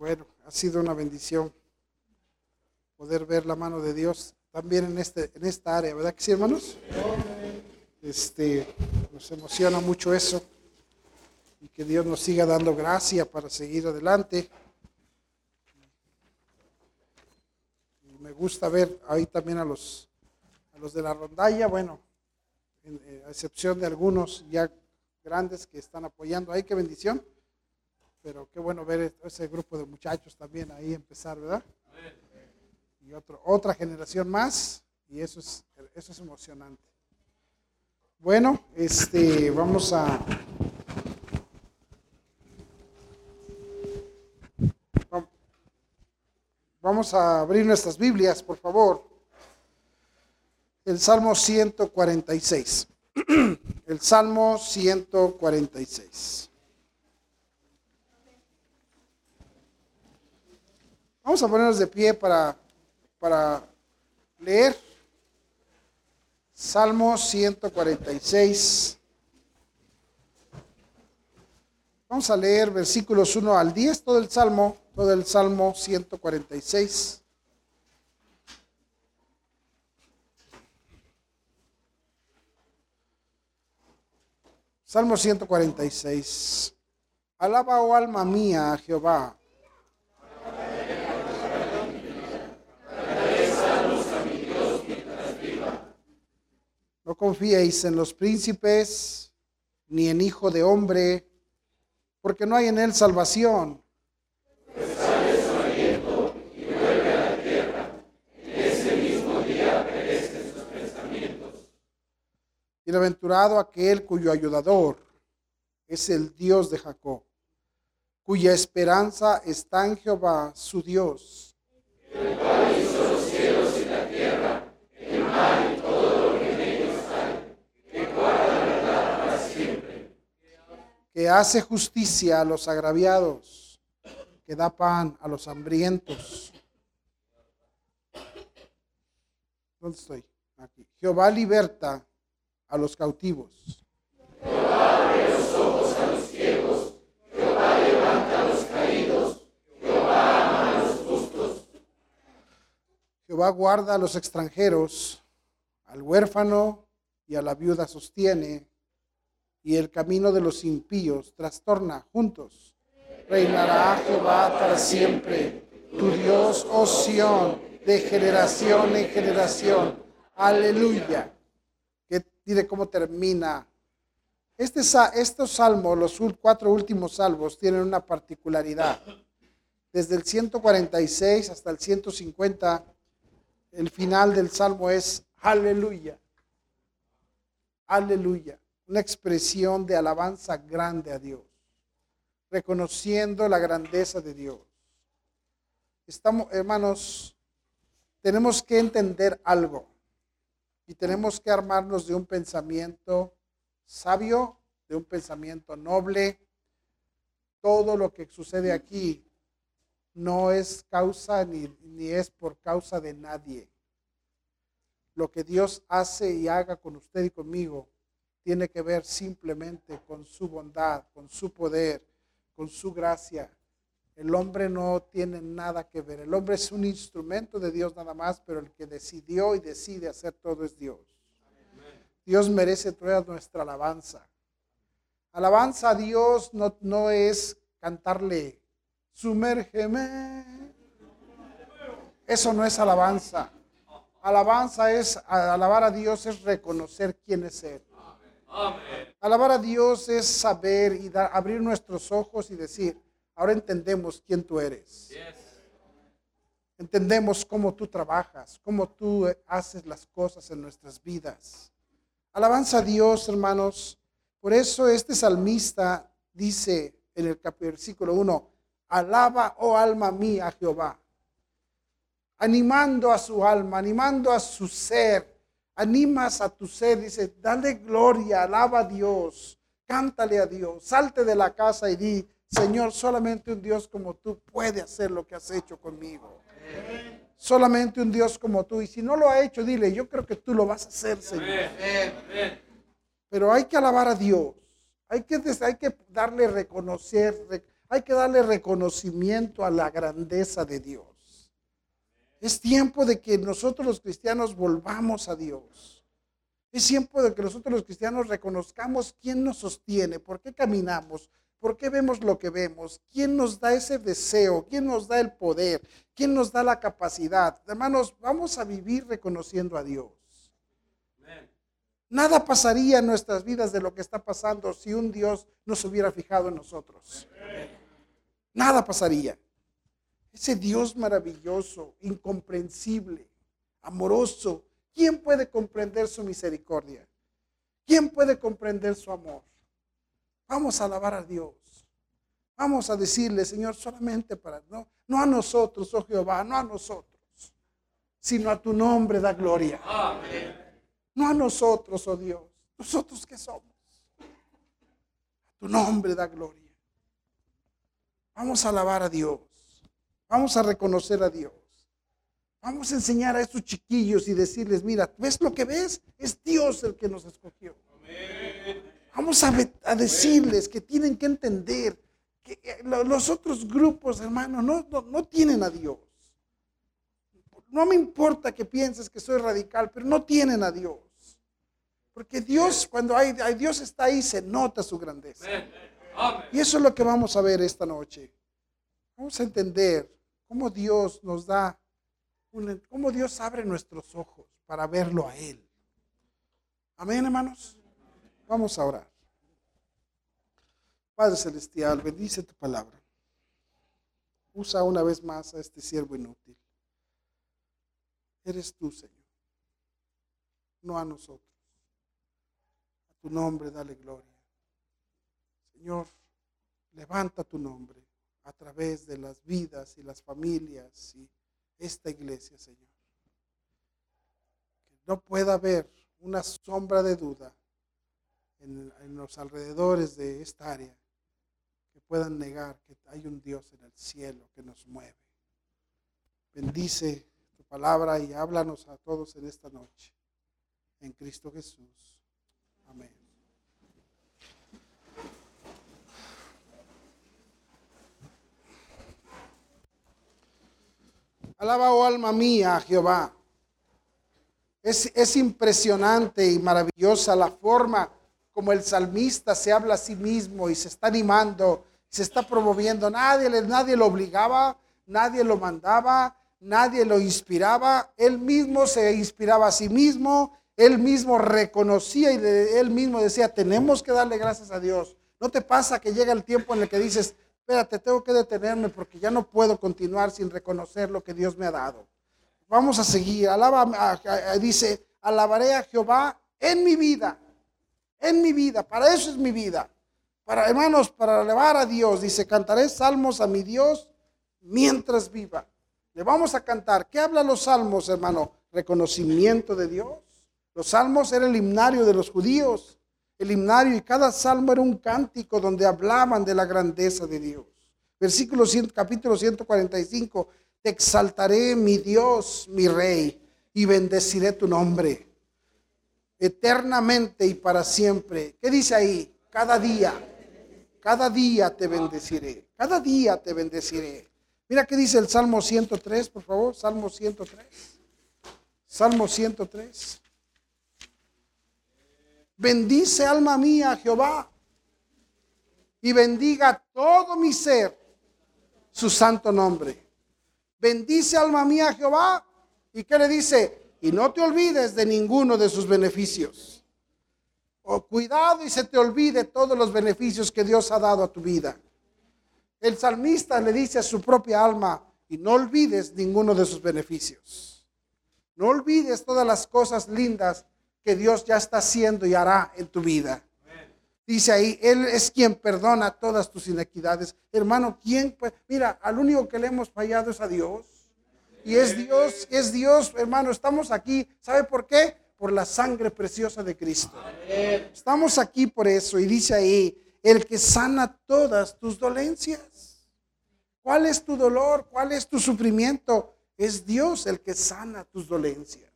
Bueno, ha sido una bendición poder ver la mano de Dios también en, este, en esta área, ¿verdad que sí, hermanos? Este, nos emociona mucho eso y que Dios nos siga dando gracia para seguir adelante. Y me gusta ver ahí también a los, a los de la rondalla, bueno, en- eh, a excepción de algunos ya grandes que están apoyando ahí, qué bendición. Pero qué bueno ver ese grupo de muchachos también ahí empezar, ¿verdad? Y otro, otra generación más, y eso es, eso es emocionante. Bueno, este, vamos a, vam- vamos a abrir nuestras Biblias, por favor. El Salmo 146. El Salmo 146. Vamos a ponernos de pie para, para leer Salmo 146. Vamos a leer versículos 1 al 10, todo el Salmo, todo el Salmo 146. Salmo 146. Alaba, oh alma mía, a Jehová. No confiéis en los príncipes, ni en hijo de hombre, porque no hay en él salvación. Bienaventurado aquel cuyo ayudador es el Dios de Jacob, cuya esperanza está en Jehová, su Dios. Que hace justicia a los agraviados, que da pan a los hambrientos. ¿Dónde estoy? Aquí. Jehová liberta a los cautivos. Jehová guarda a los extranjeros, al huérfano y a la viuda sostiene y el camino de los impíos trastorna juntos. Reinará Jehová para siempre, tu Dios, oh Sión, de generación en generación. Aleluya. Que mire cómo termina. Este, estos salmos, los cuatro últimos salmos, tienen una particularidad. Desde el 146 hasta el 150, el final del salmo es aleluya. Aleluya una expresión de alabanza grande a Dios, reconociendo la grandeza de Dios. Estamos, hermanos, tenemos que entender algo y tenemos que armarnos de un pensamiento sabio, de un pensamiento noble. Todo lo que sucede aquí no es causa ni, ni es por causa de nadie. Lo que Dios hace y haga con usted y conmigo tiene que ver simplemente con su bondad, con su poder, con su gracia. El hombre no tiene nada que ver. El hombre es un instrumento de Dios nada más, pero el que decidió y decide hacer todo es Dios. Dios merece toda nuestra alabanza. Alabanza a Dios no, no es cantarle, sumérgeme. Eso no es alabanza. Alabanza es, alabar a Dios es reconocer quién es Él. Alabar a Dios es saber y dar, abrir nuestros ojos y decir, ahora entendemos quién tú eres. Entendemos cómo tú trabajas, cómo tú eh, haces las cosas en nuestras vidas. Alabanza a Dios, hermanos. Por eso este salmista dice en el versículo 1, alaba, oh alma mía, a Jehová. Animando a su alma, animando a su ser, animas a tu ser, dice, dale gloria, alaba a Dios, cántale a Dios, salte de la casa y di, Señor, solamente un Dios como tú puede hacer lo que has hecho conmigo. Solamente un Dios como tú. Y si no lo ha hecho, dile, yo creo que tú lo vas a hacer, Señor. Pero hay que alabar a Dios. Hay que, darle reconocer, re- hay que darle reconocimiento a la grandeza de Dios. Es tiempo de que nosotros los cristianos volvamos a Dios. Es tiempo de que nosotros los cristianos reconozcamos quién nos sostiene, por qué caminamos, por qué vemos lo que vemos, quién nos da ese deseo, quién nos da el poder, quién nos da la capacidad. Hermanos, vamos a vivir reconociendo a Dios. Nada pasaría en nuestras vidas de lo que está pasando si un Dios no se hubiera fijado en nosotros. Nada pasaría. Ese Dios maravilloso, incomprensible, amoroso, ¿quién puede comprender su misericordia? ¿Quién puede comprender su amor? Vamos a alabar a Dios. Vamos a decirle, Señor, solamente para, no, no a nosotros, oh Jehová, no a nosotros, sino a tu nombre da gloria. No a nosotros, oh Dios. ¿Nosotros qué somos? A tu nombre da gloria. Vamos a alabar a Dios. Vamos a reconocer a Dios. Vamos a enseñar a estos chiquillos y decirles, mira, ¿ves lo que ves? Es Dios el que nos escogió. Vamos a, decirles que tienen que entender que eh, los otros grupos, hermano, no, no tienen a Dios. No me importa que pienses que soy radical, pero no tienen a Dios. Porque Dios, cuando hay, Dios está ahí, se nota su grandeza. Y eso es lo que vamos a ver esta noche. Vamos a entender cómo Dios nos da, cómo Dios abre nuestros ojos para verlo a Él. Amén, hermanos. Vamos a orar. Padre Celestial, bendice tu palabra. Usa una vez más a este siervo inútil. Eres tú, Señor, no a nosotros. A tu nombre dale gloria. Señor, levanta tu nombre a través de las vidas y las familias y esta iglesia, Señor. Que no pueda haber una sombra de duda en, en, los alrededores de esta área que puedan negar que hay un Dios en el cielo que nos mueve. Bendice tu palabra y háblanos a todos en esta noche. En Cristo Jesús. Amén. Alaba, oh alma mía, a Jehová. Es, es, impresionante y maravillosa la forma como el salmista se habla a sí mismo y se está animando, se está promoviendo. Nadie, nadie lo obligaba, nadie lo mandaba, nadie lo inspiraba. Él mismo se inspiraba a sí mismo, él mismo reconocía y él mismo decía, tenemos que darle gracias a Dios. ¿No te pasa que llega el tiempo en el que dices, espérate, tengo que detenerme porque ya no puedo continuar sin reconocer lo que Dios me ha dado. Vamos a seguir. Alaba, dice, alabaré a Jehová en mi vida. En mi vida. Para eso es mi vida. Para, hermanos, para alabar a Dios. Dice, cantaré salmos a mi Dios mientras viva. Le vamos a cantar. ¿Qué hablan los salmos, hermano? Reconocimiento de Dios. Los salmos eran el himnario de los judíos el himnario y cada salmo era un cántico donde hablaban de la grandeza de Dios. Versículo 100, capítulo 145, te exaltaré mi Dios, mi rey, y bendeciré tu nombre eternamente y para siempre. ¿Qué dice ahí? Cada día, cada día te bendeciré, cada día te bendeciré. Mira qué dice el Salmo 103, por favor, Salmo 103. Salmo 103. Bendice alma mía Jehová y bendiga todo mi ser su santo nombre. Bendice alma mía Jehová y qué le dice, y no te olvides de ninguno de sus beneficios. O oh, cuidado y se te olvide todos los beneficios que Dios ha dado a tu vida. El salmista le dice a su propia alma, y no olvides ninguno de sus beneficios. No olvides todas las cosas lindas que Dios ya está haciendo y hará en tu vida. Dice ahí, Él es quien perdona todas tus inequidades. Hermano, ¿quién? Pues, mira, al único que le hemos fallado es a Dios. Y es Dios, es Dios, hermano, estamos aquí. ¿Sabe por qué? Por la sangre preciosa de Cristo. Estamos aquí por eso. Y dice ahí, el que sana todas tus dolencias. ¿Cuál es tu dolor? ¿Cuál es tu sufrimiento? Es Dios el que sana tus dolencias.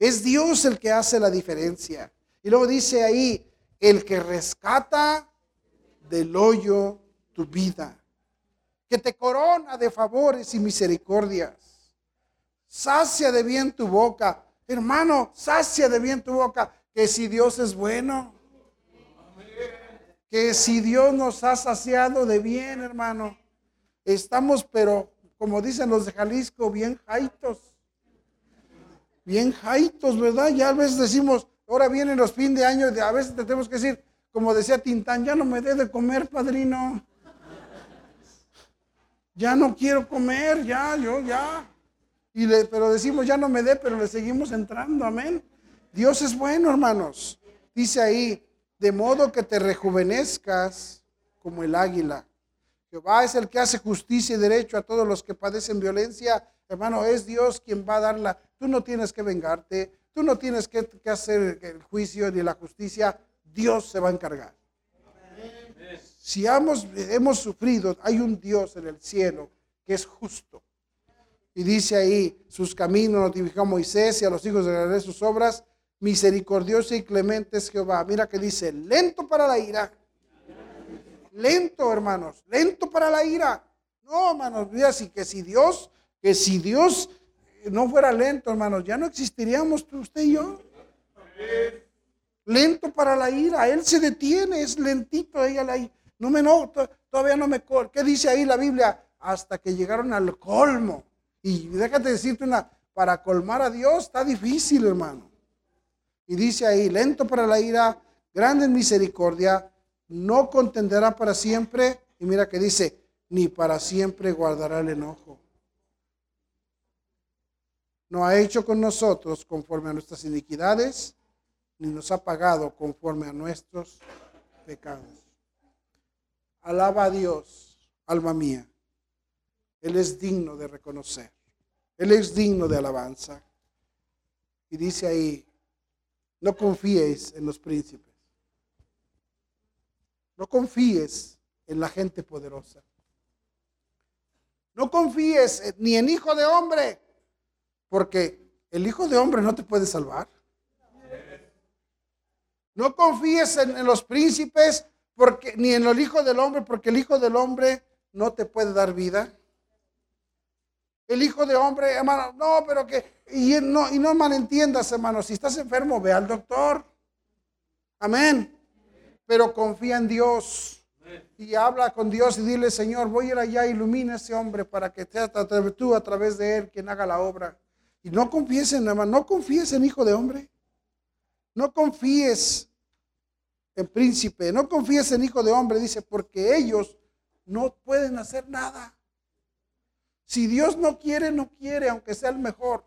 Es Dios el que hace la diferencia. Y luego dice ahí, el que rescata del hoyo tu vida. que te corona de favores y misericordias. Sacia de bien tu boca. Hermano, sacia de bien tu boca. Que si Dios es bueno. Que si Dios nos ha saciado de bien, hermano. Estamos, pero como dicen los de Jalisco, bien jaitos. Bien jaitos, ¿verdad? Ya a veces decimos, ahora vienen los fin de año, a veces tenemos que decir, como decía Tintán, ya no me dé de comer, padrino ya no quiero comer, ya, yo, ya. Y le, pero decimos, ya no me dé, pero le seguimos entrando, amén. Dios es bueno, hermanos. Dice ahí, de modo que te rejuvenezcas como el águila. Jehová es el que hace justicia y derecho a todos los que padecen violencia. Hermano, es Dios quien va a darla. Tú no tienes que vengarte, tú no tienes que, hacer el juicio ni la justicia. Dios se va a encargar. Si hemos, hemos sufrido, hay un Dios en el cielo que es justo. Y dice ahí, sus caminos notificó a Moisés y a los hijos de Israel sus obras, misericordioso y clemente es Jehová. Mira que dice, lento para la ira. Lento, hermanos, lento para la ira. No, hermanos, mira, si, que si Dios, que si Dios no fuera lento, hermanos, ya no existiríamos usted y yo. Lento para la ira, Él se detiene, es lentito ella la ira. No me no, todavía no me ¿Qué dice ahí la Biblia? Hasta que llegaron al colmo. Y déjate decirte una, para colmar a Dios está difícil, hermano. Y dice ahí, lento para la ira, grande en misericordia, no contenderá para siempre. Y mira que dice, ni para siempre guardará el enojo. No ha hecho con nosotros conforme a nuestras iniquidades, ni nos ha pagado conforme a nuestros pecados. Alaba a Dios, alma mía. Él es digno de reconocer. Él es digno de alabanza. Y dice ahí, no confíes en los príncipes. No confíes en la gente poderosa. No confíes ni en hijo de hombre, porque el hijo de hombre no te puede salvar. No confíes en, los príncipes, porque, ni en el Hijo del Hombre, porque el Hijo del Hombre no te puede dar vida. El Hijo de Hombre, hermano, no, pero que, y no, y no malentiendas, hermano, si estás enfermo, ve al doctor. Amén. Pero confía en Dios y habla con Dios y dile, Señor, voy a ir allá, ilumina a ese hombre para que sea tú a través de él quien haga la obra. Y no confíes en, hermano, no confíes en Hijo de Hombre. No confíes en príncipe, no confíes en hijo de hombre, dice, porque ellos no pueden hacer nada. Si Dios no quiere, no quiere, aunque sea el mejor.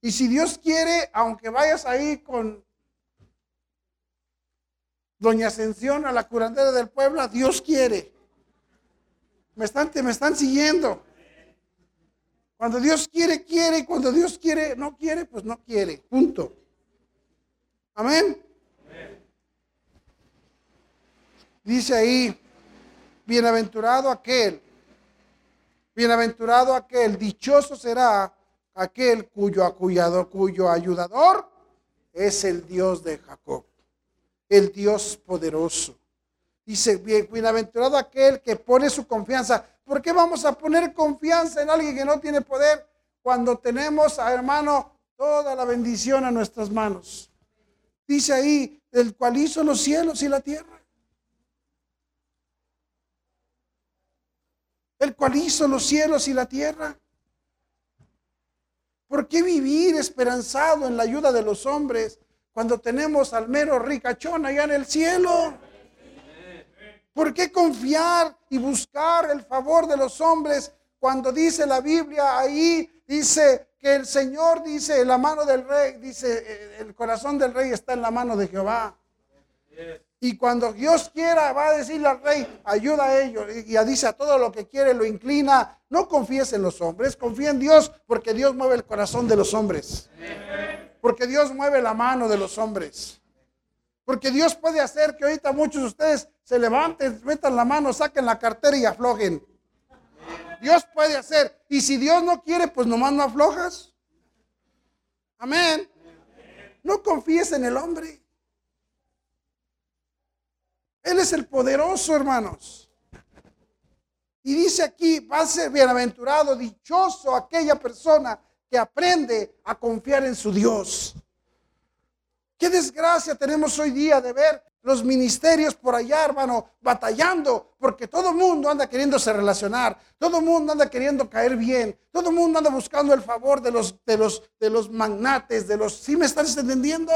Y si Dios quiere, aunque vayas ahí con Doña Ascensión a la curandera del pueblo, Dios quiere. Me están, me están siguiendo. Cuando Dios quiere, quiere. Y cuando Dios quiere, no quiere, pues no quiere. Punto. Amén. Dice ahí, bienaventurado aquel, bienaventurado aquel, dichoso será aquel cuyo acuyador, cuyo ayudador es el Dios de Jacob, el Dios poderoso. Dice, bienaventurado aquel que pone su confianza. ¿Por qué vamos a poner confianza en alguien que no tiene poder cuando tenemos, hermano, toda la bendición a nuestras manos? Dice ahí, el cual hizo los cielos y la tierra. el cual hizo los cielos y la tierra. ¿Por qué vivir esperanzado en la ayuda de los hombres cuando tenemos al mero ricachón allá en el cielo? ¿Por qué confiar y buscar el favor de los hombres cuando dice la Biblia ahí, dice que el Señor dice, la mano del rey, dice, el corazón del rey está en la mano de Jehová? Y cuando Dios quiera, va a decirle al rey, ayuda a ellos. Y dice a todo lo que quiere, lo inclina. No confíes en los hombres, confía en Dios, porque Dios mueve el corazón de los hombres. Porque Dios mueve la mano de los hombres. Porque Dios puede hacer que ahorita muchos de ustedes se levanten, metan la mano, saquen la cartera y aflojen. Dios puede hacer. Y si Dios no quiere, pues nomás no aflojas. Amén. No confíes en el hombre. Él es el poderoso, hermanos. Y dice aquí, va a ser bienaventurado, dichoso aquella persona que aprende a confiar en su Dios. Qué desgracia tenemos hoy día de ver los ministerios por allá, hermano, batallando, porque todo el mundo anda queriéndose relacionar, todo el mundo anda queriendo caer bien, todo el mundo anda buscando el favor de los, de los, de los magnates, de los... ¿Sí me estás entendiendo?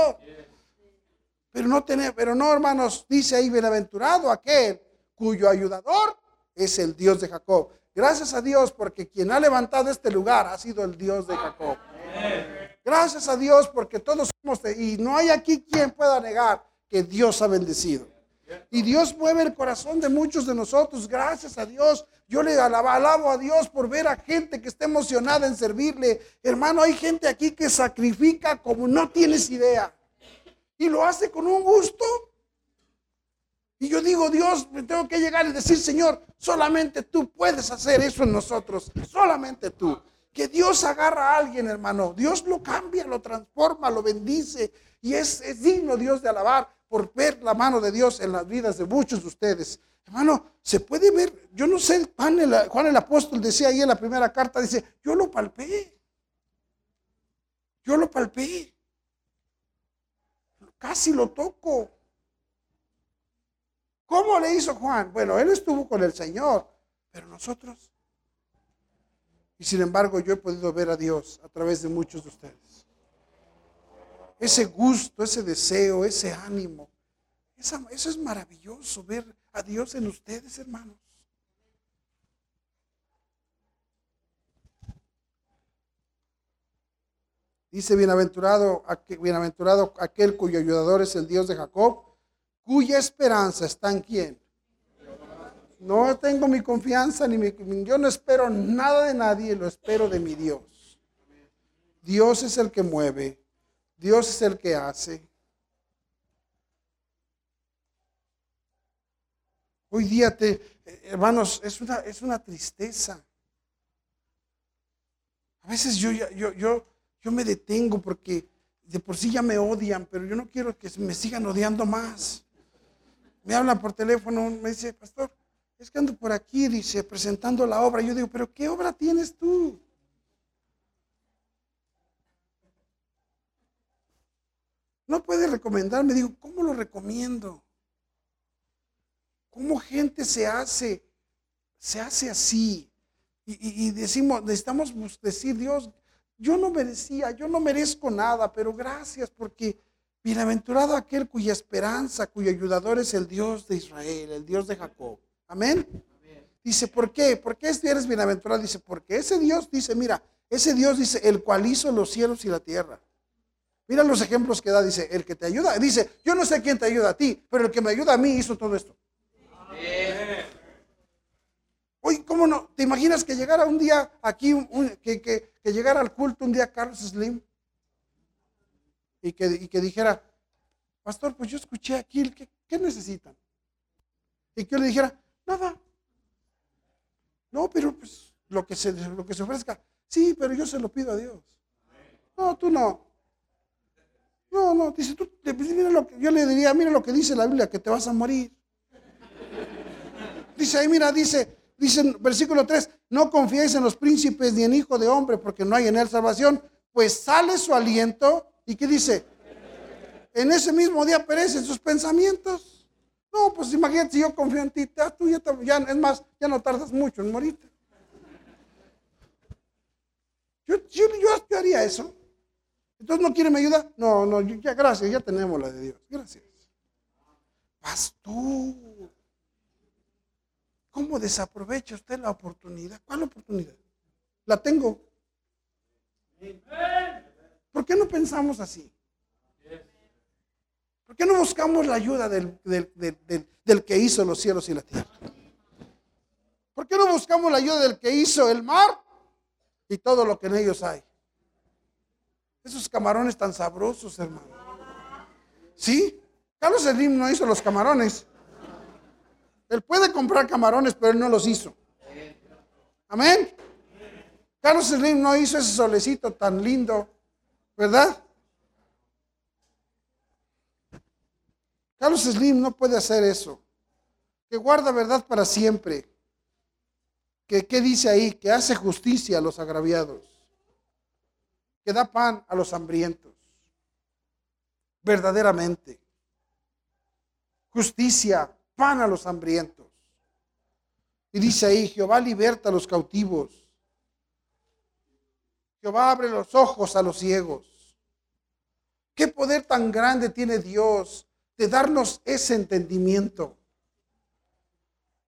Pero no, tener, pero no, hermanos, dice ahí, bienaventurado aquel cuyo ayudador es el Dios de Jacob. Gracias a Dios porque quien ha levantado este lugar ha sido el Dios de Jacob. Gracias a Dios porque todos somos y no hay aquí quien pueda negar que Dios ha bendecido. Y Dios mueve el corazón de muchos de nosotros. Gracias a Dios. Yo le alabo, alabo, a Dios por ver a gente que está emocionada en servirle. Hermano, hay gente aquí que sacrifica como no tienes idea. Y lo hace con un gusto. Y yo digo, Dios, me tengo que llegar y decir, Señor, solamente tú puedes hacer eso en nosotros. Solamente tú. Que Dios agarra a alguien, hermano. Dios lo cambia, lo transforma, lo bendice. Y es, digno Dios de alabar por ver la mano de Dios en las vidas de muchos de ustedes. Hermano, se puede ver, yo no sé, Juan Juan el apóstol decía ahí en la primera carta, dice, yo lo palpé. Yo lo palpé. Casi lo toco. ¿Cómo le hizo Juan? Bueno, él estuvo con el Señor, pero nosotros. Y sin embargo, yo he podido ver a Dios a través de muchos de ustedes ese gusto, ese deseo, ese ánimo. eso es maravilloso, ver a Dios en ustedes, hermanos. Dice, bienaventurado, bienaventurado aquel cuyo ayudador es el Dios de Jacob, cuya esperanza está en quién. No tengo mi confianza, ni mi, yo no espero nada de nadie, lo espero de mi Dios. Dios es el que mueve, Dios es el que hace. Hoy día, te, hermanos, es una, es una tristeza. A veces yo, yo, yo, yo me detengo porque de por sí ya me odian, pero yo no quiero que me sigan odiando más. Me hablan por teléfono, me dice, pastor, es que ando por aquí, dice, presentando la obra. Yo digo, pero ¿qué obra tienes tú? No puede recomendarme. Digo, ¿cómo lo recomiendo? ¿Cómo gente se hace, se hace así? Y, decimos, necesitamos decir, Dios, yo no merecía, yo no merezco nada, pero gracias porque bienaventurado aquel cuya esperanza, cuyo ayudador es el Dios de Israel, el Dios de Jacob. Amén. Dice, ¿por qué? ¿Por qué eres bienaventurado? Dice, porque ese Dios dice, mira, ese Dios dice, el cual hizo los cielos y la tierra. Mira los ejemplos que da, dice, el que te ayuda, dice, yo no sé quién te ayuda a ti, pero el que me ayuda a mí hizo todo esto. Oye, ¿cómo no? ¿Te imaginas que llegara un día aquí, que, llegara al culto un día Carlos Slim y que, dijera, pastor, pues yo escuché aquí, ¿qué, necesitan? Y que yo le dijera, nada. No, pero pues lo que, se, lo que se ofrezca. Sí, pero yo se lo pido a Dios. No, tú no. No, no, dice, tú, mira lo que, yo le diría, mira lo que dice la Biblia, que te vas a morir. Dice ahí, mira, dice, dice versículo 3, no confiéis en los príncipes ni en hijo de hombre, porque no hay en él salvación, pues sale su aliento, ¿y qué dice? En ese mismo día perecen sus pensamientos. No, pues imagínate si yo confío en ti, ya, es más, ya no tardas mucho en morirte. Yo, yo, yo haría eso. Entonces no quiere mi ayuda. No, no, ya gracias, ya tenemos la de Dios. Gracias. Pastor, ¿cómo desaprovecha usted la oportunidad? ¿Cuál oportunidad? La tengo. ¿Por qué no pensamos así? ¿Por qué no buscamos la ayuda del, del, que hizo los cielos y la tierra? ¿Por qué no buscamos la ayuda del que hizo el mar y todo lo que en ellos hay? Esos camarones tan sabrosos, hermano. ¿Sí? Carlos Slim no hizo los camarones. Él puede comprar camarones, pero él no los hizo. Amén. Carlos Slim no hizo ese solecito tan lindo, ¿verdad? Carlos Slim no puede hacer eso. Que guarda verdad para siempre. que, ¿qué dice ahí? Que hace justicia a los agraviados, que da pan a los hambrientos, verdaderamente. Justicia, pan a los hambrientos. Y dice ahí, Jehová liberta a los cautivos. Jehová abre los ojos a los ciegos. ¿Qué poder tan grande tiene Dios de darnos ese entendimiento?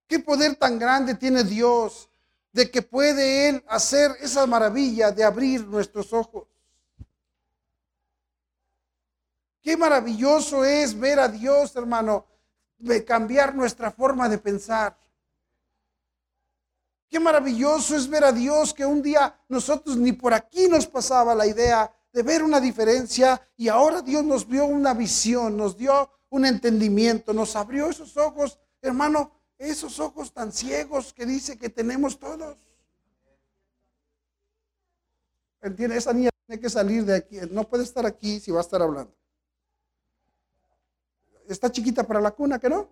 ¿Qué poder tan grande tiene Dios de que puede Él hacer esa maravilla de abrir nuestros ojos? Qué maravilloso es ver a Dios, hermano, de cambiar nuestra forma de pensar. Qué maravilloso es ver a Dios que un día nosotros ni por aquí nos pasaba la idea de ver una diferencia y ahora Dios nos dio una visión, nos dio un entendimiento, nos abrió esos ojos, hermano, esos ojos tan ciegos que dice que tenemos todos. Entiende, esa niña tiene que salir de aquí, no puede estar aquí si va a estar hablando. Está chiquita para la cuna, ¿que no?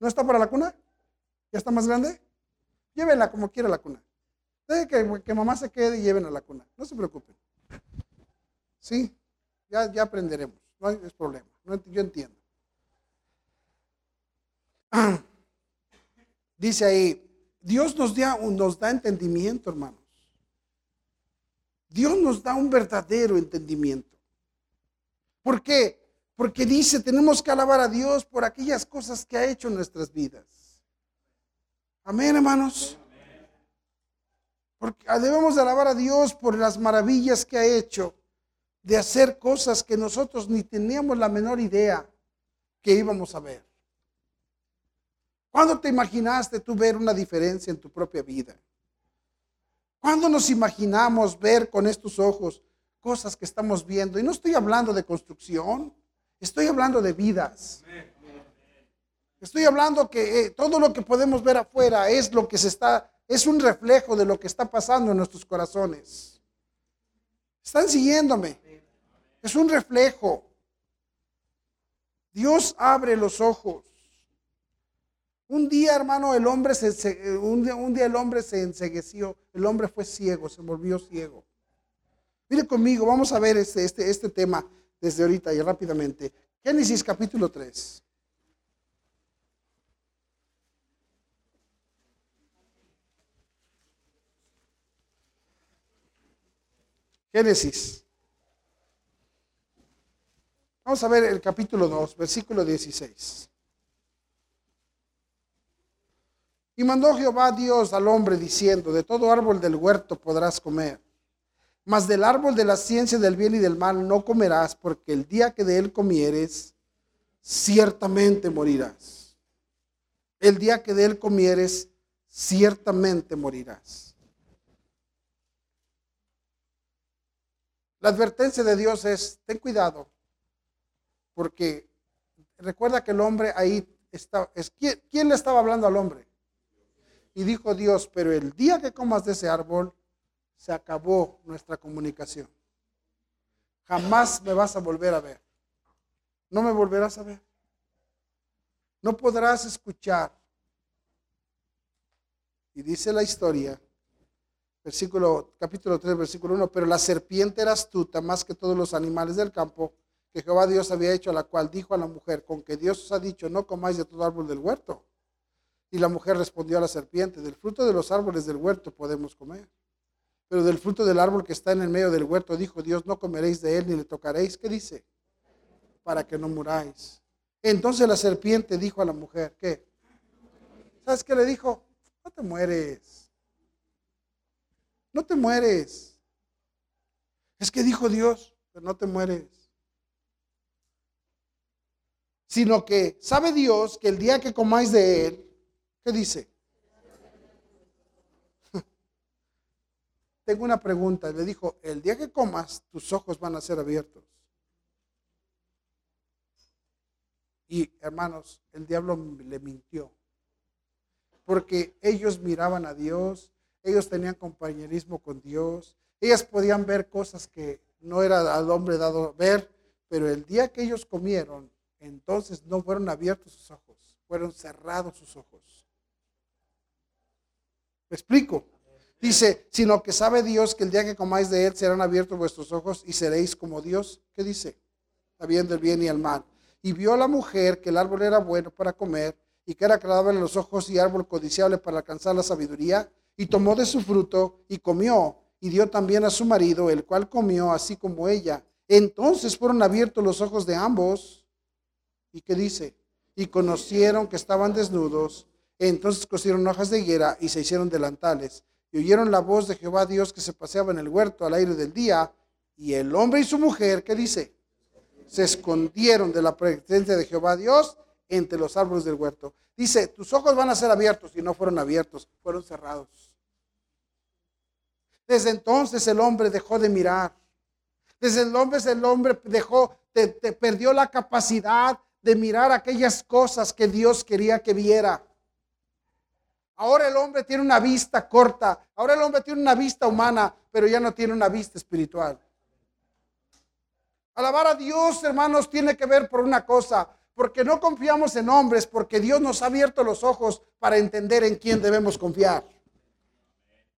¿No está para la cuna? ¿Ya está más grande? Llévenla como quiera la cuna. Deje que, mamá se quede y lleven a la cuna. No se preocupen. Sí, ya, ya aprenderemos. No hay problema. yo entiendo. Dice ahí, Dios nos da, nos da entendimiento, hermanos. Dios nos da un verdadero entendimiento. ¿Por qué? Porque dice, tenemos que alabar a Dios por aquellas cosas que ha hecho en nuestras vidas. Amén, hermanos. Porque debemos alabar a Dios por las maravillas que ha hecho de hacer cosas que nosotros ni teníamos la menor idea que íbamos a ver. ¿Cuándo te imaginaste tú ver una diferencia en tu propia vida? ¿Cuándo nos imaginamos ver con estos ojos cosas que estamos viendo? Y no estoy hablando de construcción, estoy hablando de vidas. Estoy hablando que eh, todo lo que podemos ver afuera es lo que se está, es un reflejo de lo que está pasando en nuestros corazones. Están siguiéndome. Es un reflejo. Dios abre los ojos. Un día, hermano, el hombre se, un día, un día el hombre se ensegueció. El hombre fue ciego, se volvió ciego. Mire conmigo, vamos a ver este, este, este tema desde ahorita y rápidamente. Génesis capítulo 3. Génesis. Vamos a ver el capítulo 2, versículo 16. Y mandó Jehová Dios al hombre diciendo, de todo árbol del huerto podrás comer, mas del árbol de la ciencia del bien y del mal no comerás, porque el día que de él comieres, ciertamente morirás. El día que de él comieres, ciertamente morirás. La advertencia de Dios es, ten cuidado, porque recuerda que el hombre ahí está, es, ¿quién, le estaba hablando al hombre? Y dijo Dios, pero el día que comas de ese árbol, se acabó nuestra comunicación. Jamás me vas a volver a ver. No me volverás a ver. No podrás escuchar. Y dice la historia versículo, capítulo 3, versículo 1, pero la serpiente era astuta más que todos los animales del campo que Jehová Dios había hecho, a la cual dijo a la mujer, con que Dios os ha dicho, no comáis de todo árbol del huerto. Y la mujer respondió a la serpiente, del fruto de los árboles del huerto podemos comer. Pero del fruto del árbol que está en el medio del huerto, dijo Dios, no comeréis de él ni le tocaréis. ¿Qué dice? Para que no muráis. Entonces la serpiente dijo a la mujer, ¿qué? ¿Sabes qué le dijo? No te mueres. No te mueres. Es que dijo Dios, pero no te mueres. Sino que sabe Dios que el día que comáis de él, ¿qué dice? Tengo una pregunta. Le dijo, el día que comas, tus ojos van a ser abiertos. Y hermanos, el diablo le mintió. Porque ellos miraban a Dios, ellos tenían compañerismo con Dios, ellas podían ver cosas que no era al hombre dado ver, pero el día que ellos comieron, entonces no fueron abiertos sus ojos, fueron cerrados sus ojos. ¿Me explico? Dice, sino que sabe Dios que el día que comáis de él serán abiertos vuestros ojos y seréis como Dios. ¿Qué dice? Sabiendo el bien y el mal. Y vio la mujer que el árbol era bueno para comer y que era agradable en los ojos y árbol codiciable para alcanzar la sabiduría. Y tomó de su fruto y comió y dio también a su marido, el cual comió así como ella. Entonces fueron abiertos los ojos de ambos. ¿Y qué dice? Y conocieron que estaban desnudos. Entonces cosieron hojas de higuera y se hicieron delantales. Y oyeron la voz de Jehová Dios que se paseaba en el huerto al aire del día. Y el hombre y su mujer, ¿qué dice? Se escondieron de la presencia de Jehová Dios entre los árboles del huerto. Dice, tus ojos van a ser abiertos y no fueron abiertos, fueron cerrados. Desde entonces el hombre dejó de mirar. Desde entonces el hombre dejó, te, perdió la capacidad de mirar aquellas cosas que Dios quería que viera. Ahora el hombre tiene una vista corta. Ahora el hombre tiene una vista humana, pero ya no tiene una vista espiritual. Alabar a Dios, hermanos, tiene que ver por una cosa, porque no confiamos en hombres, porque Dios nos ha abierto los ojos para entender en quién debemos confiar.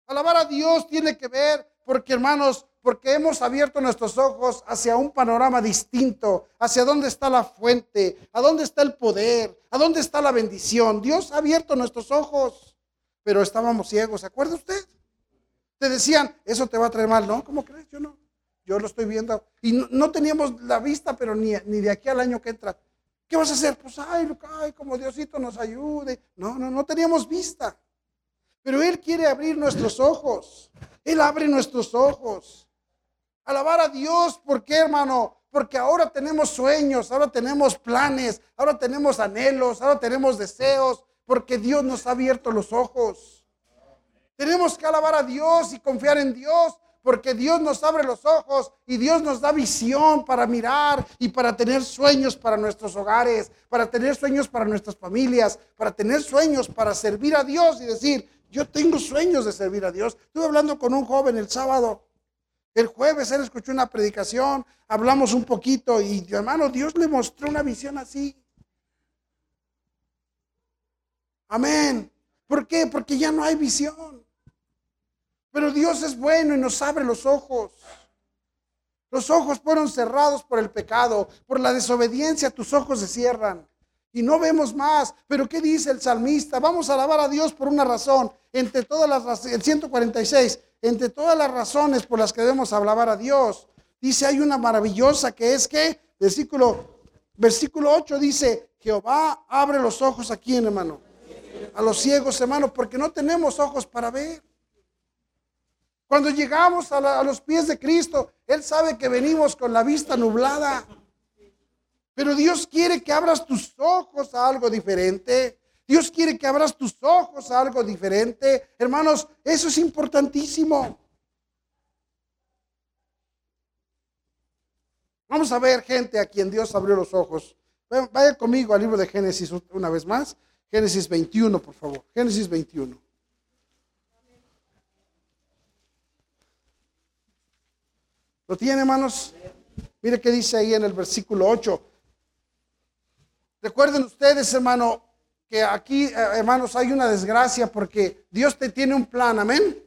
Alabar a Dios tiene que ver porque, hermanos, porque hemos abierto nuestros ojos hacia un panorama distinto, hacia dónde está la fuente, a dónde está el poder, a dónde está la bendición. Dios ha abierto nuestros ojos, pero estábamos ciegos, ¿se acuerda usted? Te decían, eso te va a traer mal, ¿no? ¿Cómo crees? Yo no. Yo lo estoy viendo. Y no, teníamos la vista, pero ni, ni, de aquí al año que entra. ¿Qué vas a hacer? Pues, ay, ay, como Diosito nos ayude. No, no, no teníamos vista. Pero Él quiere abrir nuestros ojos. Él abre nuestros ojos. Alabar a Dios, ¿por qué, hermano? Porque ahora tenemos sueños, ahora tenemos planes, ahora tenemos anhelos, ahora tenemos deseos, porque Dios nos ha abierto los ojos. Tenemos que alabar a Dios y confiar en Dios, porque Dios nos abre los ojos y Dios nos da visión para mirar y para tener sueños para nuestros hogares, para tener sueños para nuestras familias, para tener sueños para servir a Dios y decir, yo tengo sueños de servir a Dios. Estuve hablando con un joven el sábado. El jueves él escuchó una predicación, hablamos un poquito y hermano, Dios le mostró una visión así. Amén. ¿Por qué? Porque ya no hay visión. Pero Dios es bueno y nos abre los ojos. Los ojos fueron cerrados por el pecado, por la desobediencia, tus ojos se cierran y no vemos más. Pero ¿qué dice el salmista? Vamos a alabar a Dios por una razón. Entre todas las el 146, entre todas las razones por las que debemos alabar a Dios, dice hay una maravillosa que es que versículo versículo 8 dice, Jehová abre los ojos aquí, hermano. A los ciegos, hermano, porque no tenemos ojos para ver. Cuando llegamos a, a los pies de Cristo, Él sabe que venimos con la vista nublada. Pero Dios quiere que abras tus ojos a algo diferente. Dios quiere que abras tus ojos a algo diferente. Hermanos, eso es importantísimo. Vamos a ver gente a quien Dios abrió los ojos. Vaya conmigo al libro de Génesis una vez más. Génesis 21, por favor. Génesis 21. ¿Lo tiene, hermanos? Mire qué dice ahí en el versículo 8. Recuerden ustedes, hermano, que aquí, eh, hermanos, hay una desgracia porque Dios te tiene un plan, amén.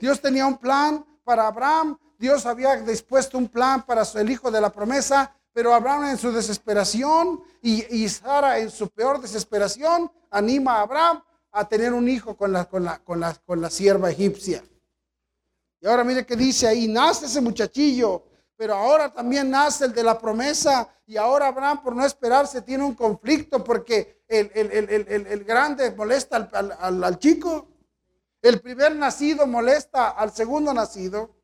Dios tenía un plan para Abraham, Dios había dispuesto un plan para el hijo de la promesa, pero Abraham en su desesperación y, Sara en su peor desesperación anima a Abraham a tener un hijo con la, con la, con la, con la sierva egipcia. Y ahora mire que dice ahí, nace ese muchachillo pero ahora también nace el de la promesa y ahora Abraham por no esperarse tiene un conflicto porque el, grande molesta al, al, chico, el primer nacido molesta al segundo nacido,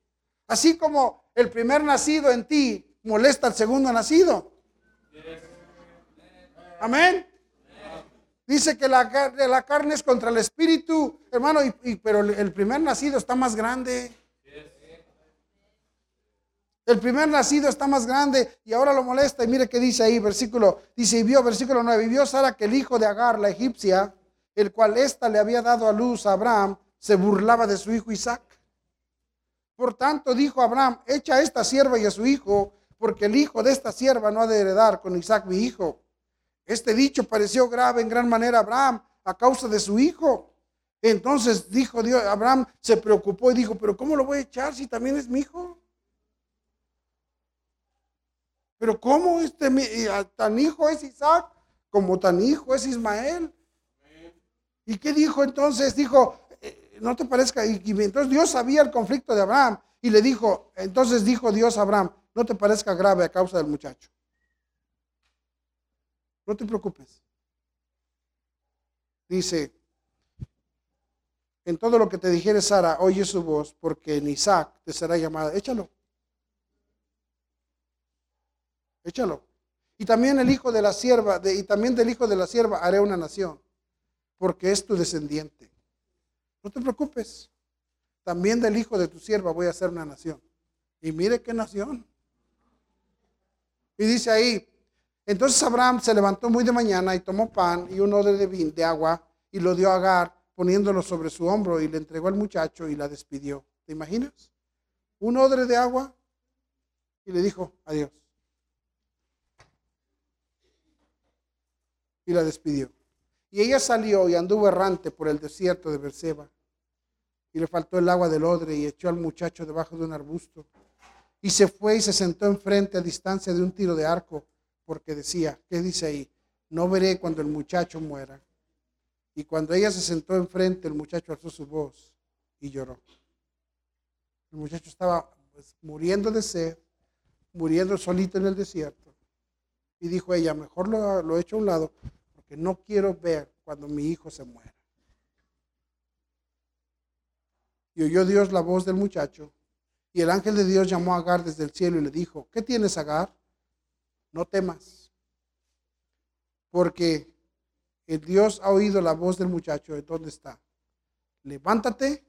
así como el primer nacido en ti molesta al segundo nacido. Amén. Dice que la, la carne es contra el espíritu, hermano, y, pero el primer nacido está más grande. El primer nacido está más grande y ahora lo molesta. Y mire qué dice ahí, versículo, dice, y vio, versículo 9, y vio Sara que el hijo de Agar, la egipcia, el cual ésta le había dado a luz a Abraham, se burlaba de su hijo Isaac. Por tanto dijo Abraham, echa a esta sierva y a su hijo, porque el hijo de esta sierva no ha de heredar con Isaac mi hijo. Este dicho pareció grave en gran manera a Abraham a causa de su hijo. Entonces dijo Dios, Abraham se preocupó y dijo, pero ¿cómo lo voy a echar si también es mi hijo? Pero ¿cómo este tan hijo es Isaac como tan hijo es Ismael? ¿Y qué dijo entonces? Dijo, eh, no te parezca, y, entonces Dios sabía el conflicto de Abraham y le dijo, entonces dijo Dios a Abraham, no te parezca grave a causa del muchacho. No te preocupes. Dice, en todo lo que te dijere Sara, oye su voz, porque en Isaac te será llamada. Échalo. Échalo. Y también el hijo de la sierva, y también del hijo de la sierva haré una nación, porque es tu descendiente. No te preocupes. También del hijo de tu sierva voy a hacer una nación. Y mire qué nación. Y dice ahí, entonces Abraham se levantó muy de mañana y tomó pan y un odre de, vin, de agua y lo dio a Agar poniéndolo sobre su hombro y le entregó al muchacho y la despidió. ¿Te imaginas? Un odre de agua y le dijo adiós. Y la despidió. Y ella salió y anduvo errante por el desierto de Berseba. Y le faltó el agua del odre y echó al muchacho debajo de un arbusto. Y se fue y se sentó enfrente a distancia de un tiro de arco, porque decía, ¿qué dice ahí? No veré cuando el muchacho muera. Y cuando ella se sentó enfrente, el muchacho alzó su voz y lloró. El muchacho estaba pues, muriendo de sed, muriendo solito en el desierto. Y dijo ella, mejor lo, lo echo a un lado, porque no quiero ver cuando mi hijo se muera. Y oyó Dios la voz del muchacho. Y el ángel de Dios llamó a Agar desde el cielo y le dijo, ¿qué tienes, Agar? No temas, porque el Dios ha oído la voz del muchacho, ¿de dónde está? Levántate,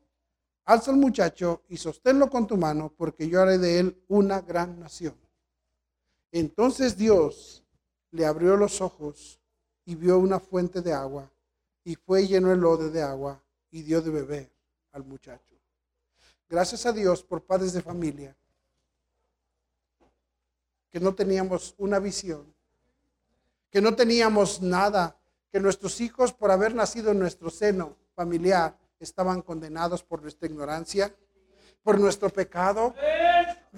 alza al muchacho y sosténlo con tu mano, porque yo haré de él una gran nación. Entonces Dios le abrió los ojos y vio una fuente de agua, y fue lleno el lodo de agua y dio de beber al muchacho. Gracias a Dios por padres de familia que no teníamos una visión, que no teníamos nada que nuestros hijos, por haber nacido en nuestro seno familiar, estaban condenados por nuestra ignorancia, por nuestro pecado,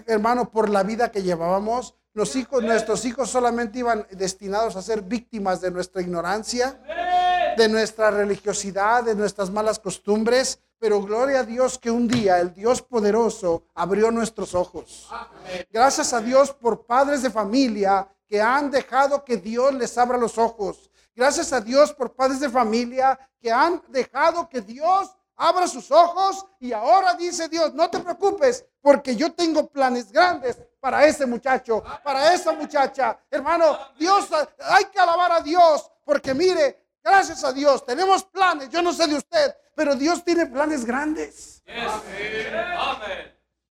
hermano, por la vida que llevábamos. Los hijos, nuestros hijos solamente iban destinados a ser víctimas de nuestra ignorancia, de nuestra religiosidad, de nuestras malas costumbres. Pero gloria a Dios que un día el Dios poderoso abrió nuestros ojos. Gracias a Dios por padres de familia que han dejado que Dios les abra los ojos Gracias a Dios por padres de familia que han dejado que Dios abra sus ojos y ahora dice Dios, no te preocupes porque yo tengo planes grandes para ese muchacho, para esa muchacha. Hermano, Dios, hay que alabar a Dios porque mire, gracias a Dios, tenemos planes, yo no sé de usted, pero Dios tiene planes grandes.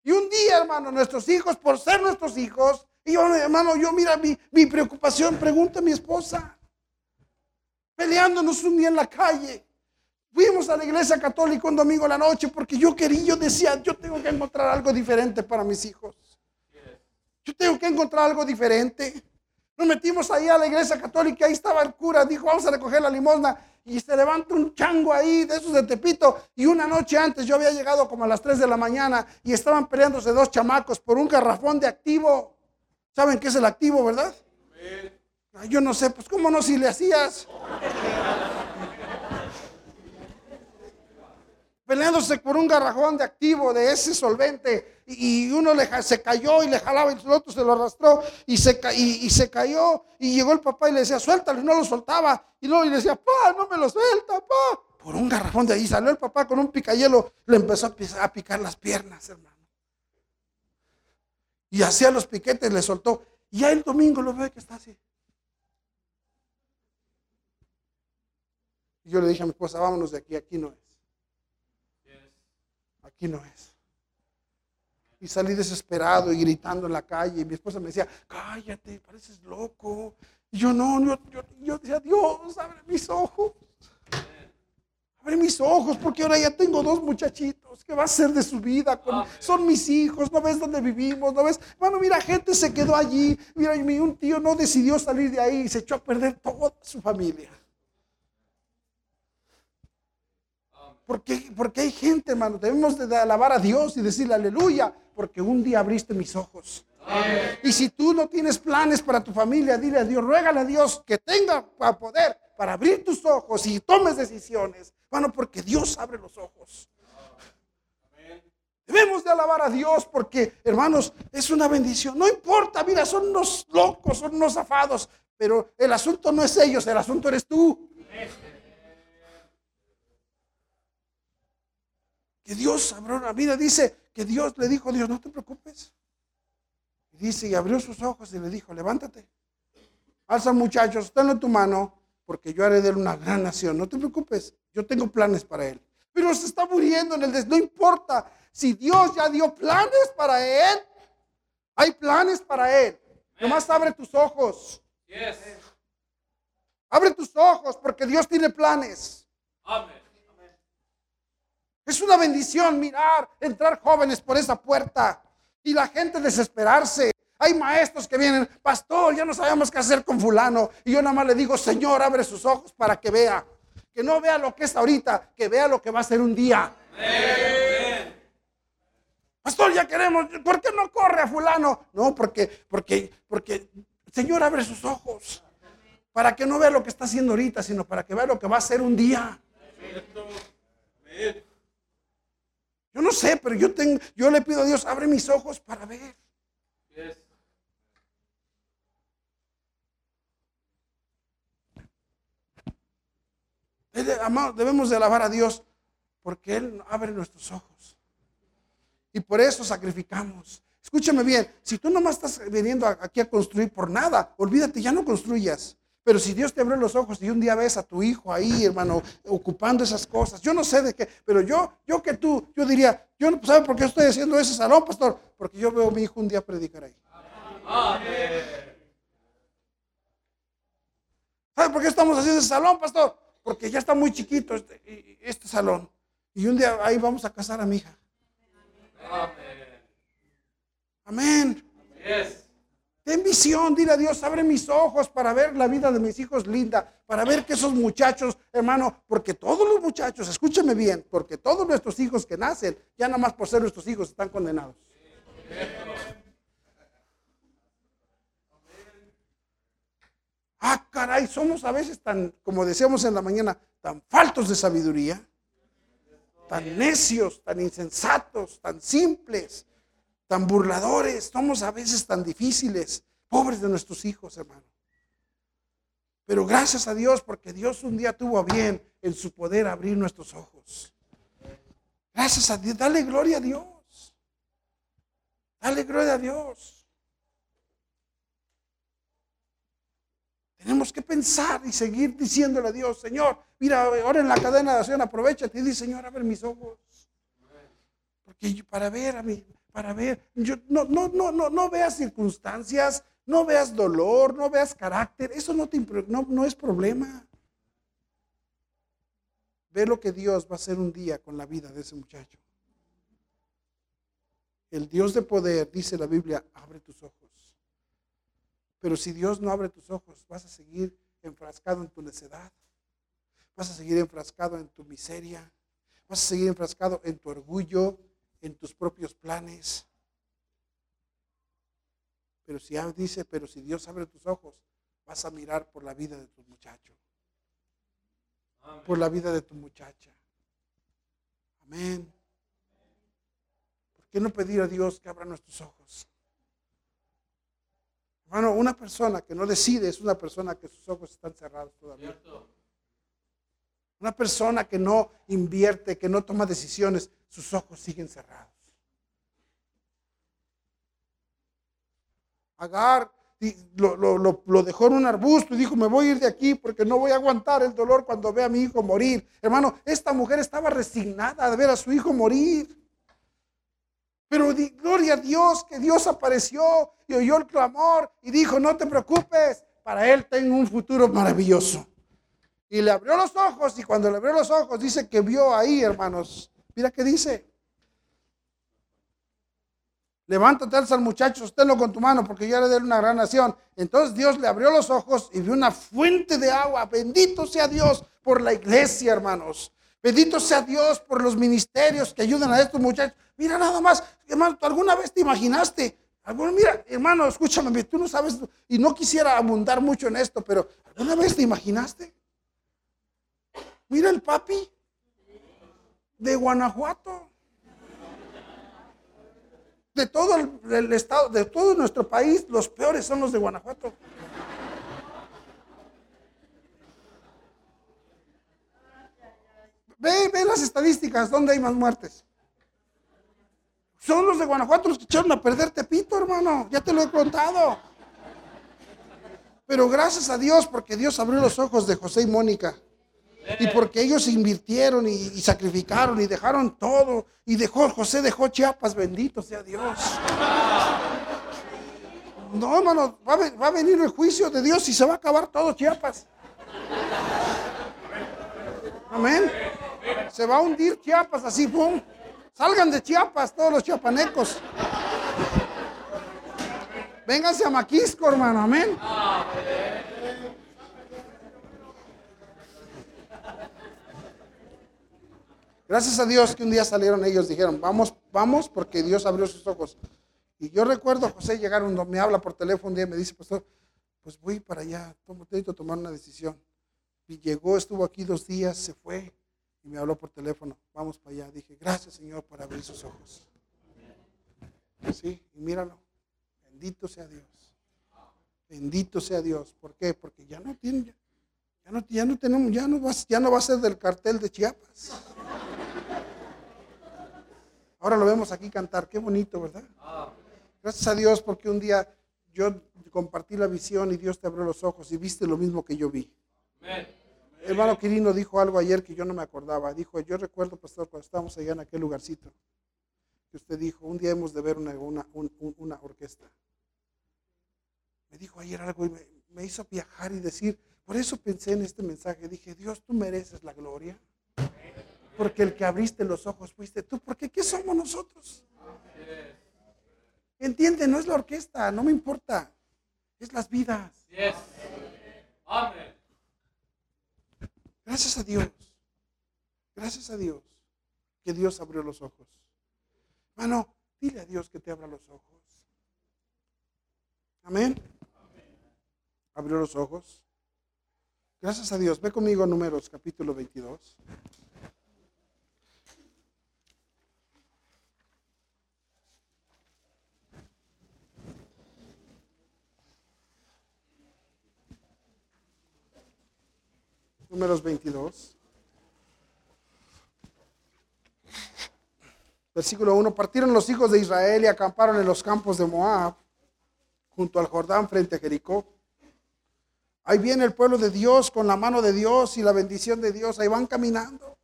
Y un día, hermano, nuestros hijos, por ser nuestros hijos, y yo, hermano, yo mira mi, mi preocupación, pregunta a mi esposa peleándonos un día en la calle. Fuimos a la iglesia católica un domingo a la noche porque yo quería, yo decía, yo tengo que encontrar algo diferente para mis hijos. Yo tengo que encontrar algo diferente. Nos metimos ahí a la iglesia católica, ahí estaba el cura, dijo, vamos a recoger la limosna. Y se levanta un chango ahí de esos de Tepito. Y una noche antes yo había llegado como a las 3 de la mañana y estaban peleándose dos chamacos por un garrafón de activo. ¿Saben qué es el activo, verdad? yo no sé, pues cómo no si le hacías. Peleándose por un garrajón de activo de ese solvente y uno le, se cayó y le jalaba y el otro se lo arrastró y se, y, se cayó y llegó el papá y le decía, suéltalo y no lo soltaba. Y luego le decía, pa, no me lo suelta, pa. Por un garrafón de ahí salió el papá con un picayelo, le empezó a, picar las piernas, hermano. Y hacía los piquetes, le soltó. Y ya el domingo lo ve que está así. Y yo le dije a mi esposa, vámonos de aquí, aquí no es. Aquí no es. Y salí desesperado y gritando en la calle. Y mi esposa me decía, cállate, pareces loco. Y yo no, yo, yo, decía, Dios, abre mis ojos. Abre mis ojos, porque ahora ya tengo dos muchachitos. ¿Qué va a ser de su vida? son mis hijos, no ves dónde vivimos, no ves. Bueno, mira, gente se quedó allí. Mira, un tío no decidió salir de ahí y se echó a perder toda su familia. Porque, porque hay gente, hermano, debemos de alabar a Dios y decirle aleluya, porque un día abriste mis ojos. Y si tú no tienes planes para tu familia, dile a Dios, ruégale a Dios que tenga poder para abrir tus ojos y tomes decisiones. Bueno, porque Dios abre los ojos. Debemos de alabar a Dios porque, hermanos, es una bendición. No importa, mira, son unos locos, son unos zafados, pero el asunto no es ellos, el asunto eres tú. Que Dios abrió la vida, dice que Dios le dijo a Dios, no te preocupes. Y dice, y abrió sus ojos y le dijo, levántate. Alza muchachos, tenlo en tu mano, porque yo haré de él una gran nación. No te preocupes, yo tengo planes para él. Pero se está muriendo en el des... No importa, si Dios ya dio planes para él, hay planes para él. Nomás abre tus ojos. Abre tus ojos porque Dios tiene planes. Es una bendición mirar, entrar jóvenes por esa puerta y la gente desesperarse. Hay maestros que vienen, pastor, ya no sabemos qué hacer con fulano. Y yo nada más le digo, Señor, abre sus ojos para que vea. Que no vea lo que es ahorita, que vea lo que va a ser un día. Pastor, ya queremos, ¿por qué no corre a fulano? No, porque, porque, porque, Señor, abre sus ojos. Para que no vea lo que está haciendo ahorita, sino para que vea lo que va a ser un día. Yo no sé, pero yo, tengo, yo le pido a Dios, abre mis ojos para ver. Debemos de alabar a Dios porque Él abre nuestros ojos. Y por eso sacrificamos. Escúchame bien, si tú nomás estás viniendo aquí a construir por nada, olvídate, ya no construyas. Pero si Dios te abrió los ojos y un día ves a tu hijo ahí, hermano, ocupando esas cosas, yo no sé de qué, pero yo, yo que tú, yo diría, yo no, ¿sabe por qué estoy haciendo ese salón, pastor? Porque yo veo a mi hijo un día predicar ahí. ¿Sabe por qué estamos haciendo ese salón, pastor? Porque ya está muy chiquito este, este salón. Y un día ahí vamos a casar a mi hija. Amén. Amén. Ten visión, dile a Dios, abre mis ojos para ver la vida de mis hijos linda, para ver que esos muchachos, hermano, porque todos los muchachos, escúcheme bien, porque todos nuestros hijos que nacen, ya nada más por ser nuestros hijos, están condenados. Ah, caray, somos a veces tan, como decíamos en la mañana, tan faltos de sabiduría, tan necios, tan insensatos, tan simples tan burladores, somos a veces tan difíciles, pobres de nuestros hijos, hermano. Pero gracias a Dios, porque Dios un día tuvo a bien en su poder abrir nuestros ojos. Gracias a Dios, dale gloria a Dios. Dale gloria a Dios. Tenemos que pensar y seguir diciéndole a Dios, Señor, mira, ahora en la cadena de acción aprovecha y dice, Señor, abre mis ojos. Porque para ver a mi, para ver. Yo, no, no, no, no, no veas circunstancias, no veas dolor, no veas carácter. Eso no, te, no, no es problema. Ve lo que Dios va a hacer un día con la vida de ese muchacho. El Dios de poder, dice la Biblia, abre tus ojos. Pero si Dios no abre tus ojos, vas a seguir enfrascado en tu necedad. Vas a seguir enfrascado en tu miseria. Vas a seguir enfrascado en tu orgullo, en tus propios planes. Pero si dice, pero si Dios abre tus ojos, vas a mirar por la vida de tu muchacho. Por la vida de tu muchacha. Amén. ¿Por qué no pedir a Dios que abra nuestros ojos? Hermano, una persona que no decide es una persona que sus ojos están cerrados todavía. Una persona que no invierte, que no toma decisiones, sus ojos siguen cerrados. Agar lo, dejó en un arbusto y dijo, me voy a ir de aquí porque no voy a aguantar el dolor cuando vea a mi hijo morir. Hermano, esta mujer estaba resignada de ver a su hijo morir. Pero gloria a Dios que Dios apareció y oyó el clamor y dijo, no te preocupes, para él tengo un futuro maravilloso. Y le abrió los ojos y cuando le abrió los ojos dice que vio ahí, hermanos. Mira qué dice. Levántate, al muchacho, sosténlo con tu mano, porque yo le de una gran nación. Entonces Dios le abrió los ojos y vio una fuente de agua. Bendito sea Dios por la iglesia, hermanos. Bendito sea Dios por los ministerios que ayudan a estos muchachos. Mira nada más, hermano, ¿tú alguna vez te imaginaste? mira, hermano, escúchame, tú no sabes, y no quisiera abundar mucho en esto, pero ¿alguna vez te imaginaste? Mira el papi de Guanajuato. De todo el, estado, de todo nuestro país, los peores son los de Guanajuato. Ve, ve las estadísticas, ¿dónde hay más muertes? Son los de Guanajuato los que echaron a perder Tepito, hermano. Ya te lo he contado. Pero gracias a Dios, porque Dios abrió los ojos de José y Mónica. Y porque ellos invirtieron y, sacrificaron y dejaron todo. Y dejó, José dejó Chiapas, bendito sea Dios. No, hermano, va va a venir el juicio de Dios y se va a acabar todo Chiapas. Amén. Se va a hundir Chiapas así, ¡pum! Salgan de Chiapas todos los chiapanecos. Vénganse a Maquisco, hermano, amén. Gracias a Dios que un día salieron ellos, dijeron, vamos, vamos, porque Dios abrió sus ojos. Y yo recuerdo a José llegar, me habla por teléfono un día y me dice, pastor, pues voy para allá, necesito tomar una decisión. Y llegó, estuvo aquí dos días, se fue y me habló por teléfono, vamos para allá. Dije, gracias Señor por abrir sus ojos. Sí, y míralo, bendito sea Dios. Bendito sea Dios. ¿Por qué? Porque ya no tiene, ya no, ya no tenemos, ya no, va, ya no va a ser del cartel de Chiapas. Ahora lo vemos aquí cantar, qué bonito, ¿verdad? Gracias a Dios porque un día yo compartí la visión y Dios te abrió los ojos y viste lo mismo que yo vi. Amén hermano Quirino dijo algo ayer que yo no me acordaba. Dijo, yo recuerdo, pastor, cuando estábamos allá en aquel lugarcito, que usted dijo, un día hemos de ver una, una, orquesta. Me dijo ayer algo y me, hizo viajar y decir, por eso pensé en este mensaje. Dije, Dios, tú mereces la gloria. Porque el que abriste los ojos fuiste tú. Porque ¿qué somos nosotros? Entiende, no es la orquesta, no me importa. Es las vidas. Gracias a Dios. Gracias a Dios que Dios abrió los ojos. Hermano, dile a Dios que te abra los ojos. Amén. Abrió los ojos. Gracias a Dios. Ve conmigo a Números capítulo 22. Números 22. Versículo 1. Partieron los hijos de Israel y acamparon en los campos de Moab, junto al Jordán frente a Jericó. Ahí viene el pueblo de Dios con la mano de Dios y la bendición de Dios. Ahí van caminando.